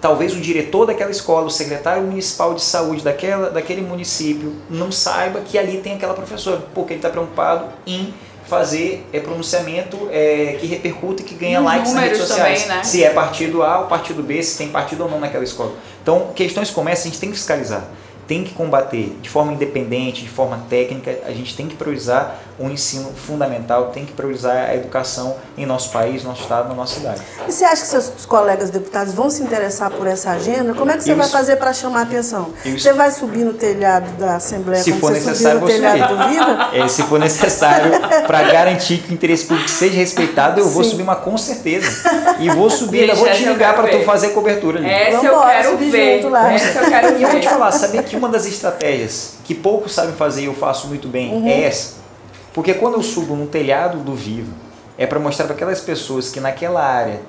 Talvez o diretor daquela escola, o secretário municipal de saúde daquela, daquele município, não saiba que ali tem aquela professora, porque ele está preocupado em fazer é, pronunciamento é, que repercuta e que ganha likes nas redes sociais. também, né? Se é partido A ou partido B, se tem partido ou não naquela escola. Então, questões como essa a gente tem que fiscalizar, tem que combater de forma independente, de forma técnica, a gente tem que priorizar o ensino fundamental, tem que priorizar a educação em nosso país, nosso estado, na nossa cidade. E você acha que seus colegas deputados vão se interessar por essa agenda? Como é que você Eu vai es- fazer para chamar a atenção? Eu es- Você vai subir no telhado da Assembleia Se como for você necessário, subiu no vou telhado subir. É, se for necessário para garantir que o interesse público seja respeitado, eu vou Sim. subir, mas com certeza. E vou subir, ainda vou te eu ligar quero para tu ver. fazer cobertura ali. Essa eu Vambora, quero subir ver. junto lá. Essa eu quero E eu vou te ver. falar, sabia que uma das estratégias que poucos sabem fazer e eu faço muito bem Uhum. é essa? Porque quando eu subo no telhado do Vivo, é para mostrar para aquelas pessoas que naquela área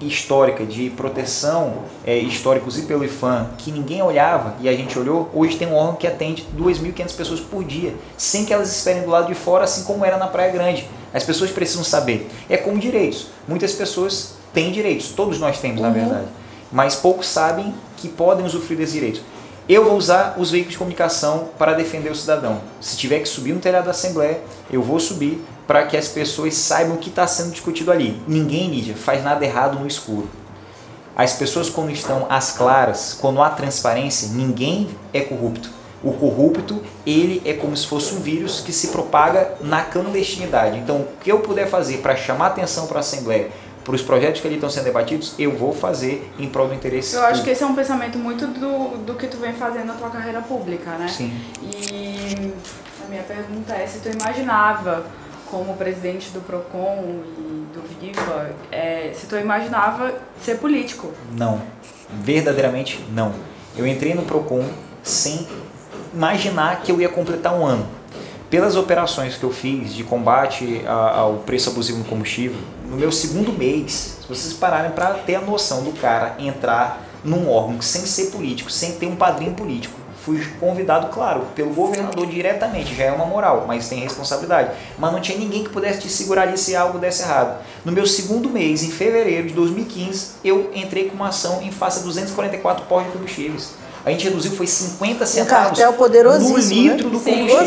histórica de proteção é, históricos e pelo IFAM, que ninguém olhava e a gente olhou, hoje tem um órgão que atende 2.500 pessoas por dia, sem que elas esperem do lado de fora, assim como era na Praia Grande. As pessoas precisam saber. É como direitos. Muitas pessoas têm direitos, todos nós temos, na verdade. Mas poucos sabem que podem usufruir desses direitos. Eu vou usar os veículos de comunicação para defender o cidadão. Se tiver que subir no telhado da Assembleia, eu vou subir para que as pessoas saibam o que está sendo discutido ali. Ninguém, Lídia, faz nada errado no escuro. As pessoas, quando estão às claras, quando há transparência, ninguém é corrupto. O corrupto, ele é como se fosse um vírus que se propaga na clandestinidade. Então, o que eu puder fazer para chamar atenção para a Assembleia, para os projetos que ali estão sendo debatidos, eu vou fazer em prol do interesse Eu acho público. que esse é um pensamento muito do, do que tu vem fazendo na tua carreira pública, né? Sim. E a minha pergunta é se tu imaginava, como presidente do PROCON e do Viva, é, se tu imaginava ser político. Não. Verdadeiramente não. Eu entrei no Procon sem imaginar que eu ia completar um ano. Pelas operações que eu fiz de combate ao preço abusivo no combustível, no meu segundo mês, se vocês pararem para ter a noção do cara entrar num órgão sem ser político, sem ter um padrinho político, fui convidado, claro, pelo governador diretamente, já é uma moral, mas tem responsabilidade. Mas não tinha ninguém que pudesse te segurar ali se algo desse errado. No meu segundo mês, em fevereiro de 2015, eu entrei com uma ação em face a 244 postos de combustíveis. A gente reduziu, foi 50 centavos cartel poderosíssimo, no litro né? do combustível.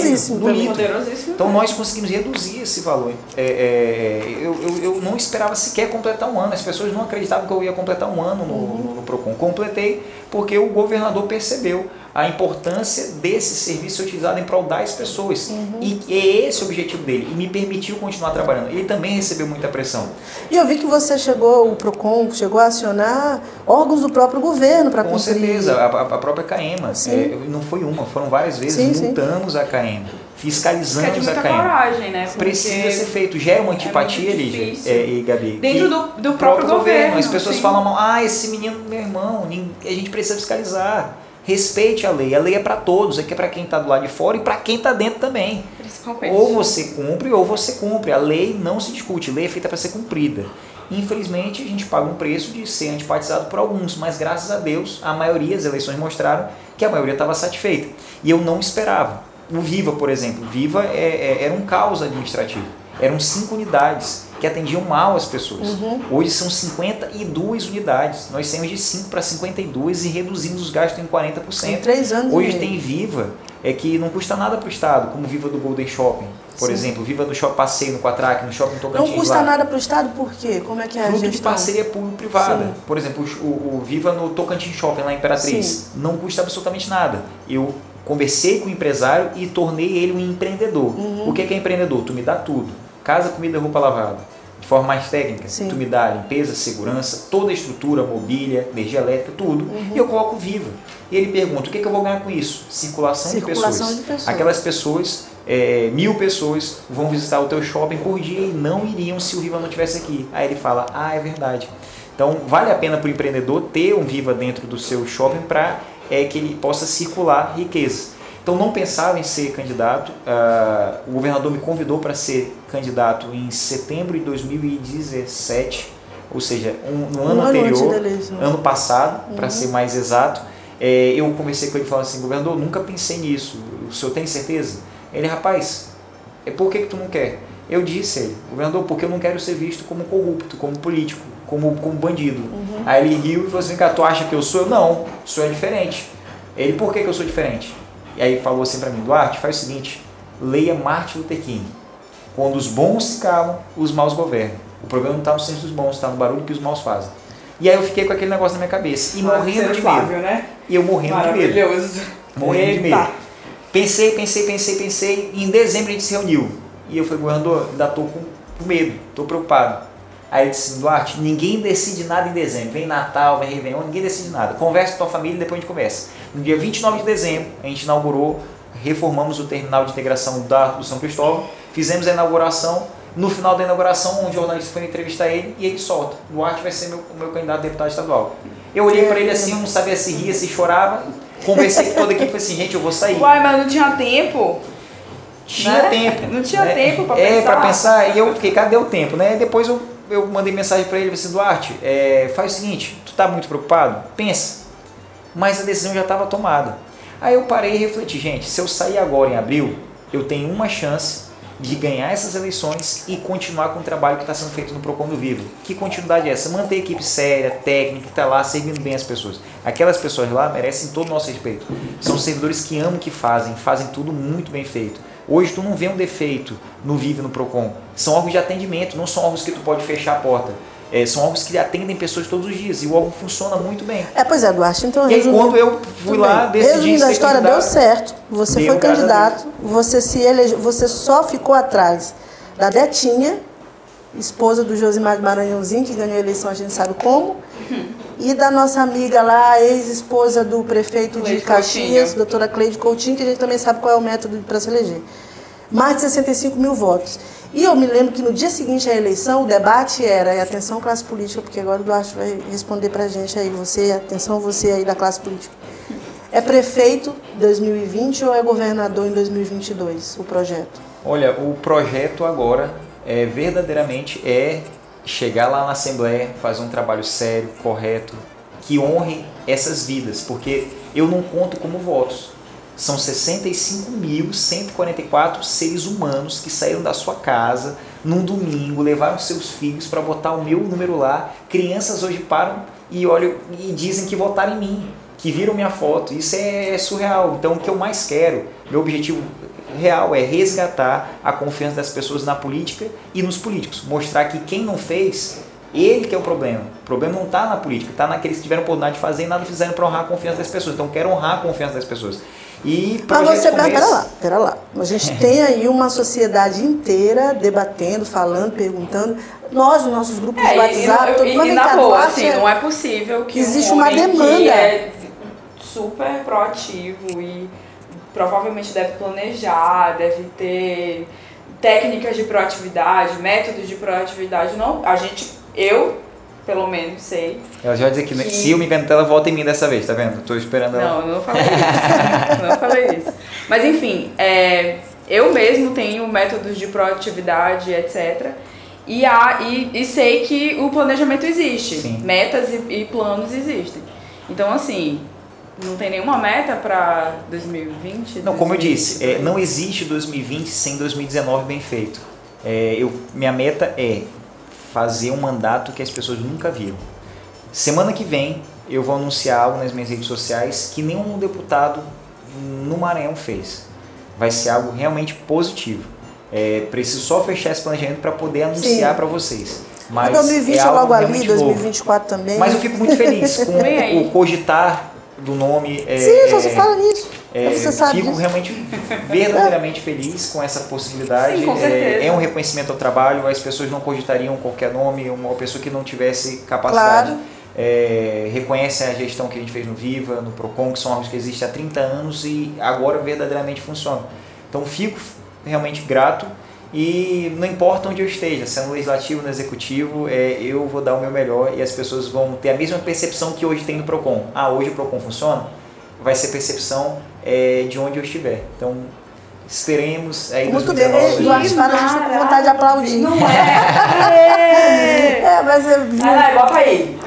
litro. Poderosíssimo. Então nós conseguimos reduzir esse valor. É, é, eu, eu, eu não esperava sequer completar um ano. As pessoas não acreditavam que eu ia completar um ano no, no, no Procon. Completei porque o governador percebeu a importância desse serviço ser utilizado em prol das pessoas. E é esse o objetivo dele. E me permitiu continuar trabalhando. Ele também recebeu muita pressão. E eu vi que você chegou, o PROCON, chegou a acionar órgãos do próprio governo para Com cumprir. certeza, a, a- própria CAEMA. Sim. é, não foi uma, foram várias vezes. Sim, sim. multamos a CAEMA. É Fiscalizamos a muita CAEMA. coragem, né? Porque Precisa ser feito. Gera uma antipatia, muito Lígia é, e Gabi. Dentro do- do próprio governo, As pessoas sim. falam mal, ah, esse menino, meu irmão, a gente precisa fiscalizar. Respeite a lei. A lei é para todos, é que é para quem está do lado de fora e para quem está dentro também. Principalmente. Ou você cumpre ou você cumpre. A lei não se discute, a lei é feita para ser cumprida. Infelizmente, a gente paga um preço de ser antipatizado por alguns, mas graças a Deus, a maioria das eleições mostraram que a maioria estava satisfeita. E eu não esperava. O Viva, por exemplo, Viva é- é- era um caos administrativo. Eram cinco unidades que atendiam mal as pessoas. Hoje são 52 unidades. Nós saímos de 5 para 52 e reduzimos os gastos em 40%. Em três anos Hoje meio. tem Viva, é que não custa nada para o Estado, como Viva do Golden Shopping, por Sim. exemplo, Viva do Shopping Passeio no Quatraque, no Shopping Tocantins Não custa lá. nada para o Estado, por quê? Como é que é a Fruto de gestão? parceria público-privada. Por exemplo, o, o- o Viva no Tocantins Shopping, lá em Imperatriz. Sim. Não custa absolutamente nada. Eu conversei com o empresário e tornei ele um empreendedor. Uhum. O que é, que é empreendedor? Tu me dá tudo. Casa, comida, roupa lavada. De forma mais técnica, Sim. tu me dá limpeza, segurança, toda a estrutura, mobília, energia elétrica, tudo. Uhum. E eu coloco Viva. E ele pergunta, o que, é que eu vou ganhar com isso? Circulação, Circulação de pessoas. de pessoas. Aquelas pessoas, é, mil pessoas, vão visitar o teu shopping por dia e não iriam se o Viva não estivesse aqui. Aí ele fala, ah, é verdade. Então, vale a pena para o empreendedor ter um Viva dentro do seu shopping para é, que ele possa circular riqueza. Então, não pensava em ser candidato. Uh, o governador me convidou para ser candidato em setembro de 2017, ou seja, um, no ano, ano anterior, ano passado, uhum. para ser mais exato. É, eu conversei com ele e falei assim, governador, nunca pensei nisso. O senhor tem certeza? Ele, rapaz, é por que, que tu não quer? Eu disse a ele, governador, porque eu não quero ser visto como corrupto, como político, como, como bandido. Uhum. Aí ele riu e falou assim, cara, tu acha que eu sou? Não, sou é diferente. Ele, por que, que eu sou diferente? E aí falou assim para mim, Duarte, faz o seguinte, leia Martin Luther King. Quando os bons se calam, os maus governam. O problema não está no senso dos bons, está no barulho que os maus fazem. E aí eu fiquei com aquele negócio na minha cabeça. E morrendo de medo. Né? E eu morrendo de medo. Morrendo de medo. Pensei, pensei, pensei, pensei. E em dezembro a gente se reuniu. E eu falei, governador, ainda estou com medo, estou preocupado. Aí ele disse, Duarte, ninguém decide nada em dezembro. Vem Natal, vem Réveillon, ninguém decide nada. Conversa com a tua família e depois a gente conversa. No dia 29 de dezembro, a gente inaugurou, reformamos o terminal de integração da, do São Cristóvão, fizemos a inauguração. No final da inauguração, um jornalista foi entrevistar ele e ele solta. Duarte vai ser meu, meu candidato a deputado estadual. Eu olhei para ele assim, eu não sabia se ria, se chorava. Conversei com toda a equipe e falei assim, gente, eu vou sair. Uai, mas não tinha tempo. Tinha né? tempo. Não tinha né? tempo para pensar. É, para pensar. E eu fiquei, cadê o tempo? Né? Depois eu, eu mandei mensagem para ele, assim, Duarte, é, faz o seguinte, tu tá muito preocupado? Pensa. Mas a decisão já estava tomada. Aí eu parei e refleti, gente, se eu sair agora em abril, eu tenho uma chance de ganhar essas eleições e continuar com o trabalho que está sendo feito no Procon do Vivo. Que continuidade é essa? Manter a equipe séria, técnica, que está lá servindo bem as pessoas. Aquelas pessoas lá merecem todo o nosso respeito. São servidores que amam o que fazem, fazem tudo muito bem feito. Hoje tu não vê um defeito no Vivo e no Procon. São órgãos de atendimento, não são órgãos que tu pode fechar a porta. É, são órgãos que atendem pessoas todos os dias e o órgão funciona muito bem. É, pois é, Duarte, então E aí, quando eu fui lá, bem. decidi Resumindo, a história deu certo, você deu, foi candidato, você se elege, você só ficou atrás da Detinha, esposa do Josimar Maranhãozinho, que ganhou a eleição, a gente sabe como, e da nossa amiga lá, ex-esposa do prefeito Cleide de Caxias, Coutinho. doutora Cleide Coutinho, que a gente também sabe qual é o método para se eleger. Mais de 65 mil votos. E eu me lembro que no dia seguinte à eleição, o debate era, e atenção classe política, porque agora o Duarte vai responder para a gente aí, você, atenção você aí da classe política. É prefeito 2020 ou é governador em 2022 o projeto? Olha, o projeto agora é verdadeiramente é chegar lá na Assembleia, fazer um trabalho sério, correto, que honre essas vidas, porque eu não conto como votos são 65.144 seres humanos que saíram da sua casa num domingo, levaram seus filhos para botar o meu número lá. Crianças hoje param e olham e dizem que votaram em mim, que viram minha foto. Isso é surreal. Então, o que eu mais quero, meu objetivo real é resgatar a confiança das pessoas na política e nos políticos. Mostrar que quem não fez, ele que é o problema. O problema não está na política, está naqueles que tiveram oportunidade de fazer e nada fizeram para honrar a confiança das pessoas. Então, quero honrar a confiança das pessoas. E Mas você, começo... pera lá, pera lá. A gente tem aí uma sociedade inteira debatendo, falando, perguntando. Nós, nos nossos grupos é, de WhatsApp, e, todo mundo. E na boa, assim, não é possível que existe um uma demanda. Que é super proativo e provavelmente deve planejar, deve ter técnicas de proatividade, métodos de proatividade. Não, a gente, eu pelo menos sei. Ela já vai dizer que, que, se eu me cantar, ela volta em mim dessa vez, tá vendo? Tô esperando ela. Não, eu não falei isso. não falei isso. Mas enfim, é, eu mesmo tenho métodos de proatividade, etc. E, há, e, e sei que o planejamento existe. Sim. Metas e, e planos existem. Então, assim, não tem nenhuma meta para 2020? Não, como eu disse, é, não existe 2020 sem 2019 bem feito. É, eu, minha meta é fazer um mandato que as pessoas nunca viram. Semana que vem eu vou anunciar algo nas minhas redes sociais que nenhum deputado no Maranhão fez. Vai ser algo realmente positivo. É, preciso só fechar esse planejamento para poder anunciar para vocês. Mas 2020 é, é logo ali, 2024 novo. também. Mas eu fico muito feliz com o cogitar do nome. É, Sim, só se fala nisso. É, você sabe fico disso. realmente verdadeiramente feliz com essa possibilidade. Sim, com é, é, um reconhecimento ao trabalho, as pessoas não cogitariam qualquer nome, uma pessoa que não tivesse capacidade. Claro. É, reconhece a gestão que a gente fez no Viva, no Procon, que são órgãos que existem há 30 anos e agora verdadeiramente funcionam. Então fico realmente grato E não importa onde eu esteja, se é no legislativo, no executivo, é, eu vou dar o meu melhor e as pessoas vão ter a mesma percepção que hoje tem no PROCON. Ah, hoje o PROCON funciona? Vai ser percepção é, de onde eu estiver. Então, esperemos aí Muito 2019. bem, Eduardo fala, a gente fica com vontade de aplaudir. Não é? É, mas é. Ah, não, bota aí.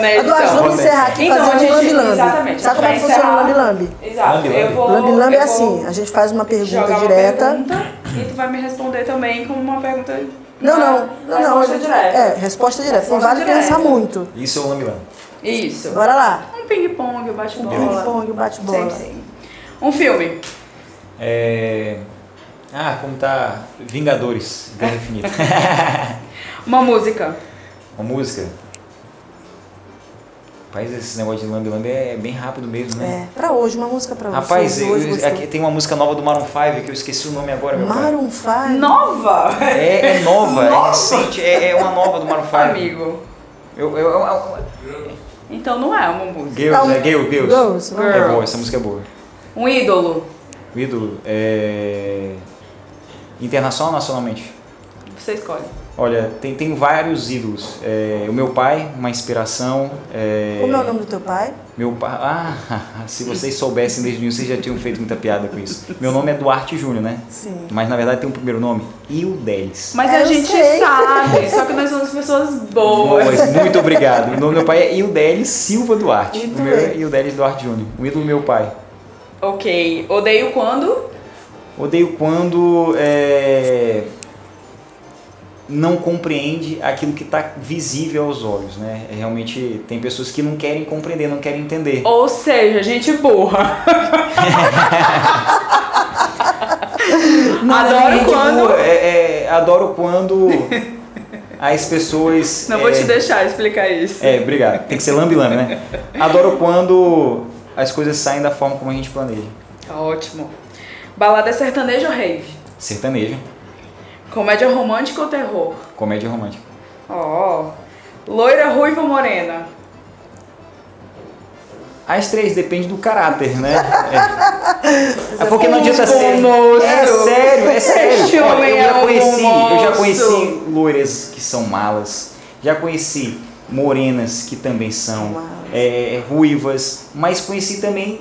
Na Eduardo, vamos encerrar aqui Então, a fazendo gente- lambi-lambi. exatamente, Sabe como é que pra funciona o lambi-lambi? Exato. Lambi-lambi. É assim, a gente faz uma pergunta jogar uma direta. pergunta e tu vai me responder também com uma pergunta. Não, não, não, não. a resposta direta. É, resposta direta. Não vale pensar direta. muito. Isso é o Lambilão. Isso. Bora lá. Um ping-pong, um Um bate-bola. ping-pong, um bate-bola. Sim, sim. Um filme. É... Ah, como tá Vingadores, Guerra Infinita. Uma música. Uma música. Rapaz, esse negócio de Lambi Lambi é bem rápido mesmo, né? É, pra hoje, uma música pra hoje. Rapaz, eu- hoje, aqui tem uma música nova do Maroon 5 que eu esqueci o nome agora, meu. Maroon 5. Nova! É, é nova, é Nova? recente, é, é uma nova do Maroon 5. Amigo. Eu, eu, eu, eu, Então não é uma música. Girls, Tá, é Girls, Girls. Girls, Girls. É boa, essa música é boa. Um ídolo. O ídolo é... Internacional ou nacionalmente? Você escolhe. Olha, tem, tem vários ídolos. É, o meu pai, uma inspiração. É, Como é o nome do teu pai? Meu pai. Ah, se vocês soubessem desde o início, vocês já tinham feito muita piada com isso. Meu nome é Duarte Júnior, né? Sim. Mas na verdade tem um primeiro nome, Ildelis. Mas É, a eu gente sei. sabe, só que nós somos pessoas boas. Pois, muito obrigado. O nome do meu pai é Ildelis Silva Duarte. Muito o meu é. Ildelis Duarte Júnior, o ídolo do meu pai. Ok. Odeio quando? Odeio quando é, não compreende aquilo que está visível aos olhos, né? É, realmente tem pessoas que não querem compreender, não querem entender. Ou seja, gente burra. Adoro Gente, quando- é, é, adoro quando as pessoas. Não vou é, te deixar explicar isso. É, obrigado. Tem que ser lambi-lambi, né? Adoro quando as coisas saem da forma como a gente planeja. Ótimo. Balada é sertanejo ou rave? Sertanejo, Comédia romântica ou terror? comédia romântica. Ó. Loira, ruiva ou morena? As três, depende do caráter, né? É, É porque não adianta ser. moço. É sério, é sério. Olha, eu é já um conheci, eu já conheci loiras que são malas, já conheci morenas que também são é, ruivas, mas conheci também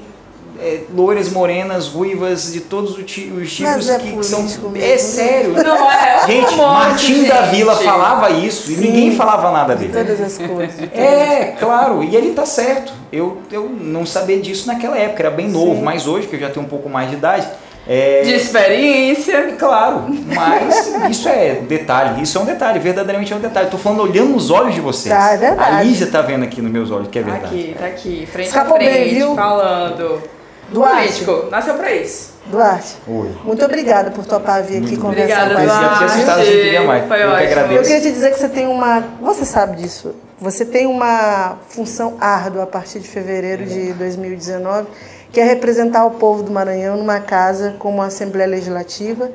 é, loiras, morenas, ruivas de todos os ti- os tipos Mas é que são. mesmo, É né? sério. Não é? Gente, Um Martim da Vila gente. falava isso e Sim. ninguém falava nada dele. Todas as cores. É, claro, e ele tá certo. Eu, eu não sabia disso naquela época, era bem novo, Sim. mas hoje, que eu já tenho um pouco mais de idade, é. De experiência. Claro, mas isso é detalhe, isso é um detalhe, verdadeiramente é um detalhe. Tô falando olhando nos olhos de vocês. Tá, é verdade. A Lígia tá vendo aqui nos meus olhos que é verdade. Aqui, tá aqui. Frente Escapou a frente, bem, viu? falando. Duarte. Político, nasceu pra isso. Duarte, Oi. muito obrigada por topar vir aqui conversar Obrigada, com a gente. que assustado, a gente queria mais. Foi Eu que ótimo. agradeço. Eu queria te dizer que você tem uma. Você sabe disso. Você tem uma função árdua a partir de fevereiro de 2019, que é representar o povo do Maranhão numa casa como a Assembleia Legislativa,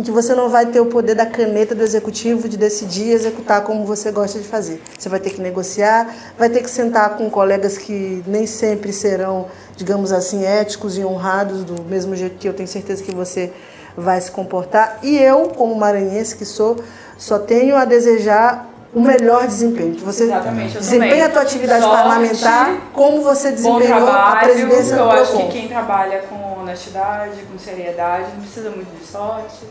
em que você não vai ter o poder da caneta do executivo de decidir e executar como você gosta de fazer. Você vai ter que negociar, vai ter que sentar com colegas que nem sempre serão, digamos assim, éticos e honrados, do mesmo jeito que eu tenho certeza que você vai se comportar. E eu, como maranhense que sou, só tenho a desejar o melhor desempenho. Que você também. a tua atividade Sorte, parlamentar como você desempenhou a trabalho. presidência do Eu acho que quem trabalha com honestidade, com seriedade, não precisa muito de sorte.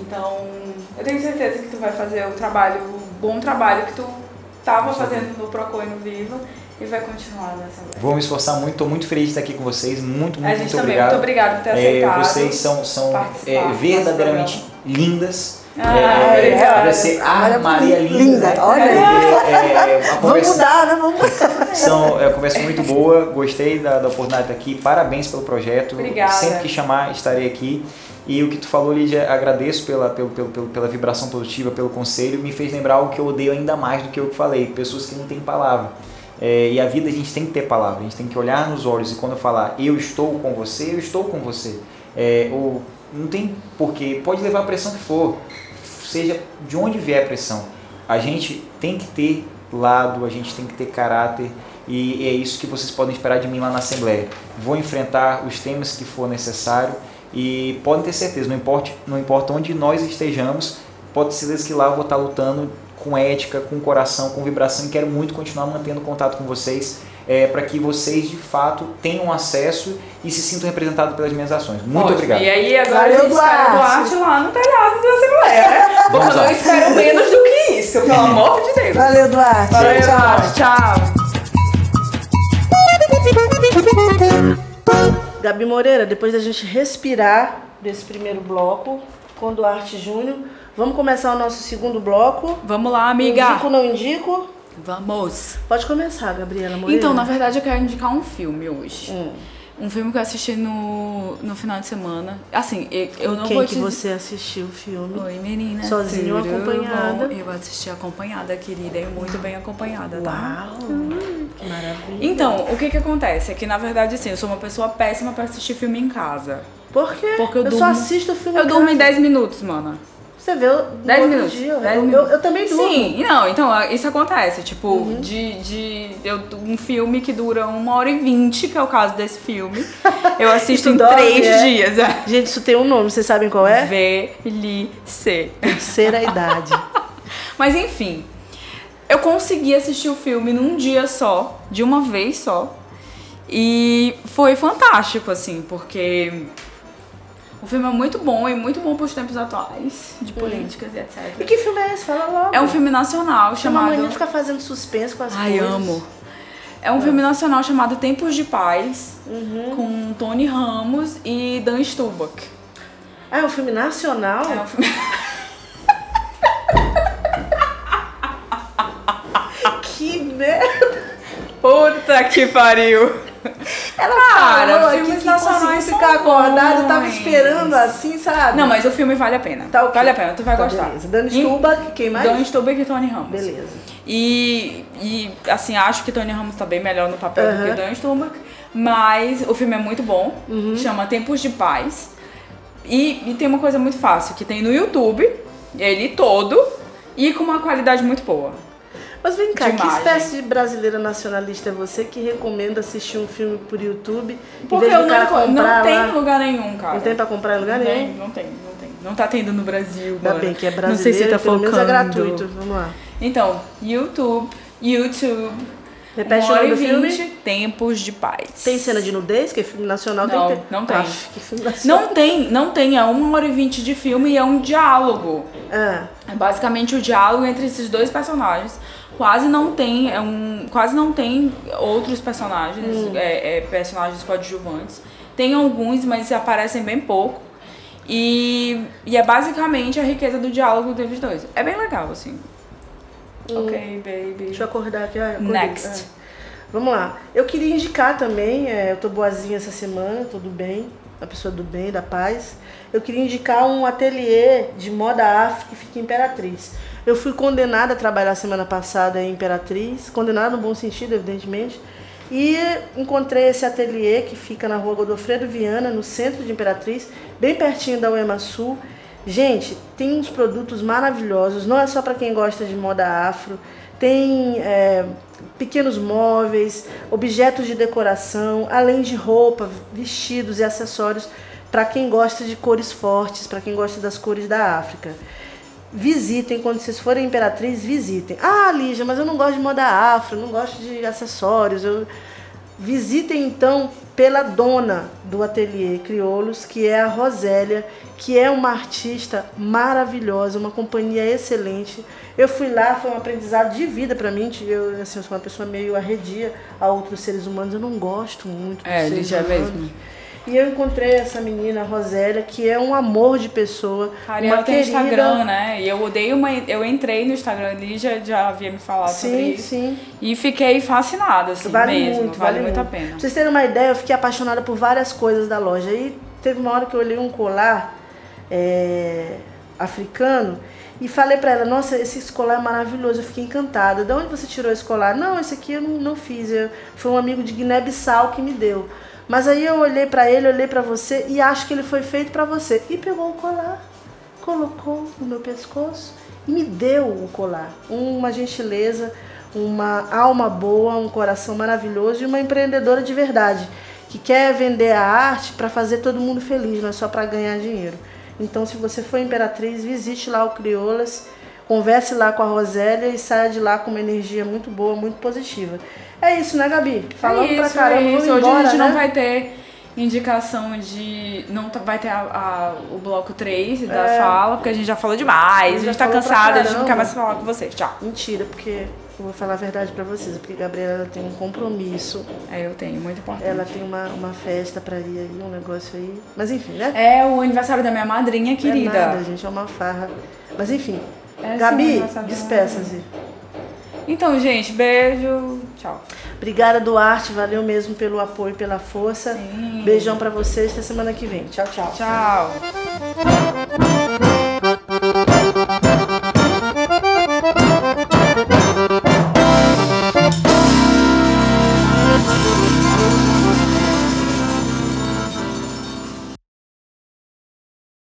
Então, eu tenho certeza que tu vai fazer o trabalho, o bom trabalho que tu estava fazendo no Procon e no Viva e vai continuar nessa vida. Vou me esforçar muito, tô muito feliz de estar aqui com vocês. Muito, muito, A gente muito também, obrigado. muito obrigado por ter É, aceitado. vocês são, são é, verdadeiramente lindas. Ah, é, obrigada. Você, ah, Olha, Maria linda. linda, né? olha. É, é, a Vamos mudar, né? Vamos mudar. São, é uma conversa muito boa, gostei da, da oportunidade de estar aqui, parabéns pelo projeto. Obrigada. Sempre que chamar, estarei aqui. E o que tu falou, Lídia, agradeço pela, pelo, pelo, pela vibração positiva, pelo conselho, me fez lembrar algo que eu odeio ainda mais do que eu falei, pessoas que não têm palavra. É, e a vida a gente tem que ter palavra, a gente tem que olhar nos olhos e quando eu falar eu estou com você, eu estou com você. É, ou, não tem porquê, pode levar a pressão que for, seja de onde vier a pressão. A gente tem que ter lado, a gente tem que ter caráter e é isso que vocês podem esperar de mim lá na Assembleia. Vou enfrentar os temas que for necessário E podem ter certeza, não importa, não importa onde nós estejamos, pode ter certeza que lá eu vou estar lutando com ética, com coração, com vibração e quero muito continuar mantendo contato com vocês é, para que vocês de fato tenham acesso e se sintam representados pelas minhas ações. Muito Ótimo. obrigado. E aí agora Valeu, a gente espera o Duarte. Lá no telhado da Assembleia, né? Porque eu não espero menos do que isso, pelo amor de Deus. Valeu, Duarte. Valeu, Tchau. Duarte. Tchau. Gabi Moreira, depois da gente respirar desse primeiro bloco com Duarte Júnior, vamos começar o nosso segundo bloco. Vamos lá, amiga. Indico não indico? Vamos. Pode começar, Gabriela Moreira. Então, na verdade, eu quero indicar um filme hoje. Hum. Um filme que eu assisti no, no final de semana. Assim, eu, eu não Quem vou que te você assistiu o filme? Oi, menina. Sozinha ou acompanhada? Eu assisti acompanhada, querida, e muito bem acompanhada, tá? Uau! Que maravilha. Então, o que que acontece? É que, na verdade, assim, eu sou uma pessoa péssima pra assistir filme em casa. Por quê? Porque eu só durmo- assisto o filme Eu durmo em casa. 10 minutos, mana. Você vê no 10 outro minutos. dia. 10 eu, minutos. eu, eu também durmo. Sim, não, então, isso acontece. Tipo, Uhum. de, de eu, um filme que dura uma hora e vinte, que é o caso desse filme, eu assisto em dorme, três é? dias. É. Gente, isso tem um nome, vocês sabem qual é? Velhice. Terceira idade. Mas enfim, eu consegui assistir o filme num dia só, de uma vez só. E foi fantástico, assim, porque o filme é muito bom e muito bom pros tempos atuais, de políticas e etc. E que filme é esse? Fala logo. É um filme nacional Chama chamado. mania de ficar fazendo suspense com as Ai, coisas. amo. É um filme nacional chamado Tempos de Paz, Uhum. com Tony Ramos e Dan Stubach. Ah, é um filme nacional? É um filme... Que merda! Puta que pariu! Ela Cara, falou aqui filmes que conseguiu nacionais ficar acordada, eu tava esperando assim, sabe? Não, mas o filme vale a pena. Tá ok. Vale a pena, tu vai Tá, gostar. beleza. Dani Stubach, quem mais? Dan Stubach e Tony Ramos. Beleza. E, e, assim, acho que Tony Ramos tá bem melhor no papel do que Aham. o Dan Stubach. Mas o filme é muito bom. Uhum. Chama Tempos de Paz. E, e tem uma coisa muito fácil, que tem no YouTube, ele todo, e com uma qualidade muito boa. Mas vem cá, que espécie de brasileira nacionalista é você que recomenda assistir um filme por YouTube Porque eu não, comprar não tem lá? lugar nenhum, cara. Não tem pra comprar em lugar não nenhum? tem, não tem, não tem. Não tá tendo no Brasil, Ainda bem que é Não brasileiro, sei se tá pelo menos é focando. gratuito. Vamos lá. Então, YouTube, YouTube. Repete o nome e do filme. vinte, Tempos de Paz. Tem cena de nudez, que é filme nacional Não, tem que ter. não tem. Aff, que filme nacional. Não tem, não tem. É uma hora e vinte de filme e é um diálogo. Ah, É basicamente o diálogo entre esses dois personagens. Quase não tem, é um, quase não tem outros personagens, Hum. é, é, personagens coadjuvantes. Tem alguns, mas aparecem bem pouco. E, e é basicamente a riqueza do diálogo deles dois. É bem legal, assim. Ok, baby. deixa eu acordar aqui. ah. Next. Ah. Vamos lá. Eu queria indicar também, é, eu tô boazinha essa semana, tudo bem, uma pessoa do bem, da paz. Eu queria indicar um ateliê de moda afro que fica em Imperatriz. Eu fui condenada a trabalhar semana passada em Imperatriz, condenada no bom sentido, evidentemente. E encontrei esse ateliê que fica na rua Godofredo Viana, no centro de Imperatriz, bem pertinho da UEMA Sul. Gente, tem uns produtos maravilhosos, não é só para quem gosta de moda afro. Tem é, pequenos móveis, objetos de decoração, além de roupa, vestidos e acessórios para quem gosta de cores fortes, para quem gosta das cores da África. Visitem, quando vocês forem Imperatriz, visitem. Ah, Lígia, mas eu não gosto de moda afro, não gosto de acessórios. Eu... Visitem então pela dona do ateliê Crioulos, que é a Rosélia, que é uma artista maravilhosa, uma companhia excelente. Eu fui lá, foi um aprendizado de vida para mim. Eu, assim, eu sou uma pessoa meio arredia a outros seres humanos, eu não gosto muito É, Lígia, é mesmo. E eu encontrei essa menina, Rosélia, que é um amor de pessoa. Cara, e uma ela tem querida. Instagram, né? E eu odeio uma. Eu entrei no Instagram ali, já, já havia me falado sobre Sim, isso. sim. E fiquei fascinada, assim, Vale mesmo. muito, vale, vale muito a pena. Pra vocês terem uma ideia, eu fiquei apaixonada por várias coisas da loja. Aí teve uma hora que eu olhei um colar é, africano e falei pra ela, nossa, esse colar é maravilhoso, eu fiquei encantada. De onde você tirou esse colar? Não, esse aqui eu não, não fiz, eu, foi um amigo de Guiné-Bissau que me deu. Mas aí eu olhei pra ele, olhei pra você e acho que ele foi feito pra você. E pegou o colar, colocou no meu pescoço e me deu o colar. Uma gentileza, uma alma boa, um coração maravilhoso e uma empreendedora de verdade. que quer vender a arte para fazer todo mundo feliz, não é só para ganhar dinheiro. Então, se você for Imperatriz, visite lá o Crioulas, converse lá com a Rosélia e saia de lá com uma energia muito boa, muito positiva. É isso, né, Gabi? Falando é isso, pra caramba, é isso. Hoje embora, a gente né? não vai ter indicação de. Não vai ter a- a- o bloco 3 da É. fala, porque a gente já falou demais, a gente tá cansada, a gente não quer mais falar com vocês. Tchau. Mentira, porque eu vou falar a verdade pra vocês, porque a Gabriela ela tem um compromisso, É, eu tenho, muito importante. ela tem uma, uma festa pra ir aí, um negócio aí. Mas enfim, né? É o aniversário da minha madrinha Não querida. É nada, gente, é uma farra. Mas enfim, É, Gabi, despeça-se. Então, gente, beijo. Tchau. Obrigada, Duarte, valeu mesmo pelo apoio, pela força. Sim. Beijão pra vocês, até semana que vem. Tchau, tchau. Tchau.